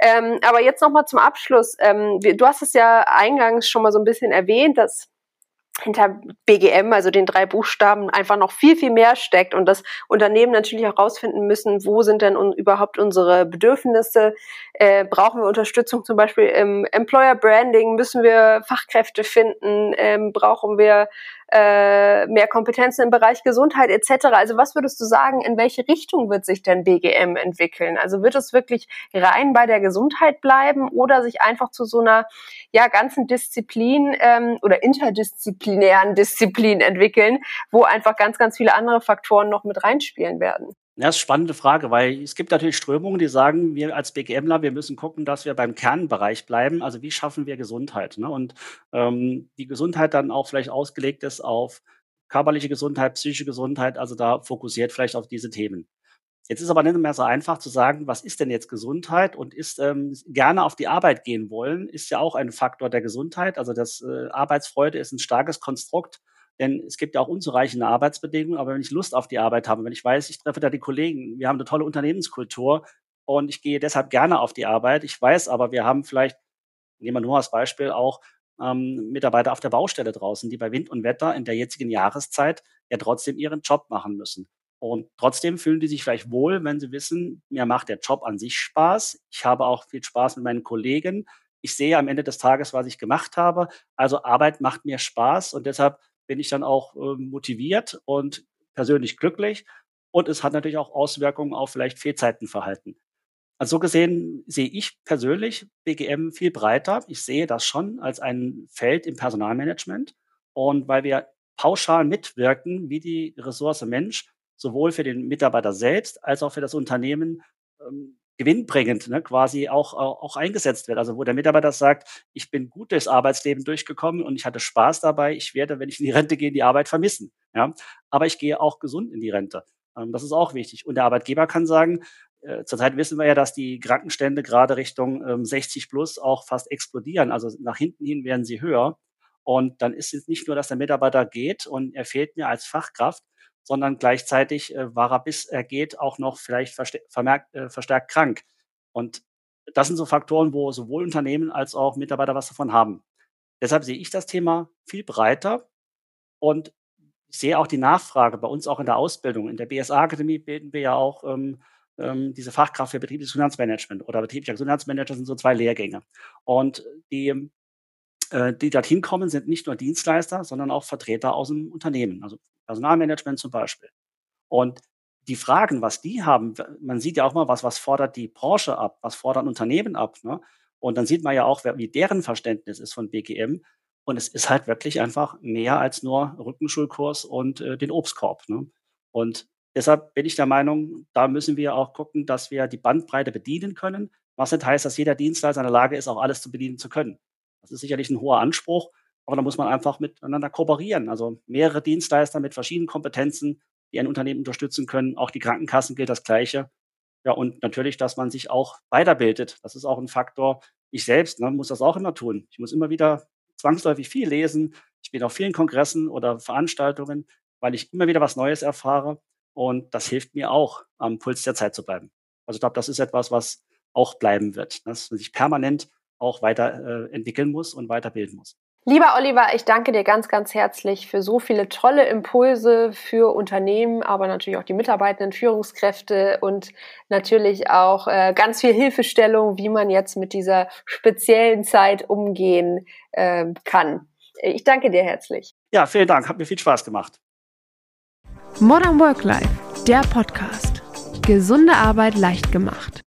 Ähm, aber jetzt nochmal zum Abschluss. Ähm, du hast es ja eingangs schon mal so ein bisschen erwähnt, dass hinter BGM, also den drei Buchstaben, einfach noch viel, viel mehr steckt und das Unternehmen natürlich herausfinden müssen, wo sind denn un überhaupt unsere Bedürfnisse, äh, brauchen wir Unterstützung zum Beispiel im Employer Branding, müssen wir Fachkräfte finden, ähm, brauchen wir äh, mehr Kompetenzen im Bereich Gesundheit etc. Also was würdest du sagen, in welche Richtung wird sich denn BGM entwickeln? Also wird es wirklich rein bei der Gesundheit bleiben oder sich einfach zu so einer ja ganzen Disziplin ähm, oder interdisziplinären Disziplin entwickeln, wo einfach ganz, ganz viele andere Faktoren noch mit reinspielen werden? Ja, das ist eine spannende Frage, weil es gibt natürlich Strömungen, die sagen, wir als BGMler, wir müssen gucken, dass wir beim Kernbereich bleiben. Also wie schaffen wir Gesundheit? Ne? Und ähm, die Gesundheit dann auch vielleicht ausgelegt ist auf körperliche Gesundheit, psychische Gesundheit, also da fokussiert vielleicht auf diese Themen. Jetzt ist aber nicht mehr so einfach zu sagen, was ist denn jetzt Gesundheit und ist ähm, gerne auf die Arbeit gehen wollen, ist ja auch ein Faktor der Gesundheit. Also das äh, Arbeitsfreude ist ein starkes Konstrukt denn es gibt ja auch unzureichende Arbeitsbedingungen, aber wenn ich Lust auf die Arbeit habe, wenn ich weiß, ich treffe da die Kollegen, wir haben eine tolle Unternehmenskultur und ich gehe deshalb gerne auf die Arbeit. Ich weiß aber, wir haben vielleicht, nehmen wir nur als Beispiel auch ähm, Mitarbeiter auf der Baustelle draußen, die bei Wind und Wetter in der jetzigen Jahreszeit ja trotzdem ihren Job machen müssen. Und trotzdem fühlen die sich vielleicht wohl, wenn sie wissen, mir macht der Job an sich Spaß. Ich habe auch viel Spaß mit meinen Kollegen. Ich sehe am Ende des Tages, was ich gemacht habe. Also Arbeit macht mir Spaß und deshalb bin ich dann auch äh, motiviert und persönlich glücklich. Und es hat natürlich auch Auswirkungen auf vielleicht Fehlzeitenverhalten. Also so gesehen sehe ich persönlich BGM viel breiter. Ich sehe das schon als ein Feld im Personalmanagement. Und weil wir pauschal mitwirken, wie die Ressource Mensch sowohl für den Mitarbeiter selbst als auch für das Unternehmen ähm, gewinnbringend ne, quasi auch, auch eingesetzt wird. Also wo der Mitarbeiter sagt, ich bin gut durchs Arbeitsleben durchgekommen und ich hatte Spaß dabei, ich werde, wenn ich in die Rente gehe, die Arbeit vermissen. Ja? Aber ich gehe auch gesund in die Rente. Ähm, das ist auch wichtig. Und der Arbeitgeber kann sagen, äh, zurzeit wissen wir ja, dass die Krankenstände gerade Richtung ähm, 60 plus auch fast explodieren. Also nach hinten hin werden sie höher. Und dann ist es nicht nur, dass der Mitarbeiter geht und er fehlt mir als Fachkraft, sondern gleichzeitig äh, war er, bis er geht, auch noch vielleicht vermerkt, äh, verstärkt krank. Und das sind so Faktoren, wo sowohl Unternehmen als auch Mitarbeiter was davon haben. Deshalb sehe ich das Thema viel breiter. Und sehe auch die Nachfrage bei uns auch in der Ausbildung. In der BSA-Akademie bilden wir ja auch ähm, ähm, diese Fachkraft für betriebliches Finanzmanagement oder betrieblicher Gesundheitsmanager sind so zwei Lehrgänge. Und die, äh, die dorthin kommen, sind nicht nur Dienstleister, sondern auch Vertreter aus dem Unternehmen, also Personalmanagement zum Beispiel. Und die Fragen, was die haben, man sieht ja auch mal, was, was fordert die Branche ab, was fordern Unternehmen ab. Ne? Und dann sieht man ja auch, wie deren Verständnis ist von BGM. Und es ist halt wirklich einfach mehr als nur Rückenschulkurs und äh, den Obstkorb. Ne? Und deshalb bin ich der Meinung, da müssen wir auch gucken, dass wir die Bandbreite bedienen können, was nicht heißt, dass jeder Dienstleister in der Lage ist, auch alles zu bedienen zu können. Das ist sicherlich ein hoher Anspruch, aber da muss man einfach miteinander kooperieren. Also mehrere Dienstleister mit verschiedenen Kompetenzen, die ein Unternehmen unterstützen können. Auch die Krankenkassen gilt das Gleiche. Ja, und natürlich, dass man sich auch weiterbildet. Das ist auch ein Faktor. Ich selbst ne, muss das auch immer tun. Ich muss immer wieder zwangsläufig viel lesen. Ich bin auf vielen Kongressen oder Veranstaltungen, weil ich immer wieder was Neues erfahre. Und das hilft mir auch, am Puls der Zeit zu bleiben. Also ich glaube, das ist etwas, was auch bleiben wird, dass man sich permanent auch weiterentwickeln äh, muss und weiterbilden muss. Lieber Oliver, ich danke dir ganz, ganz herzlich für so viele tolle Impulse für Unternehmen, aber natürlich auch die Mitarbeitenden, Führungskräfte und natürlich auch äh, ganz viel Hilfestellung, wie man jetzt mit dieser speziellen Zeit umgehen äh, kann. Ich danke dir herzlich. Ja, vielen Dank. Hat mir viel Spaß gemacht. Modern Work Life, der Podcast. Gesunde Arbeit leicht gemacht.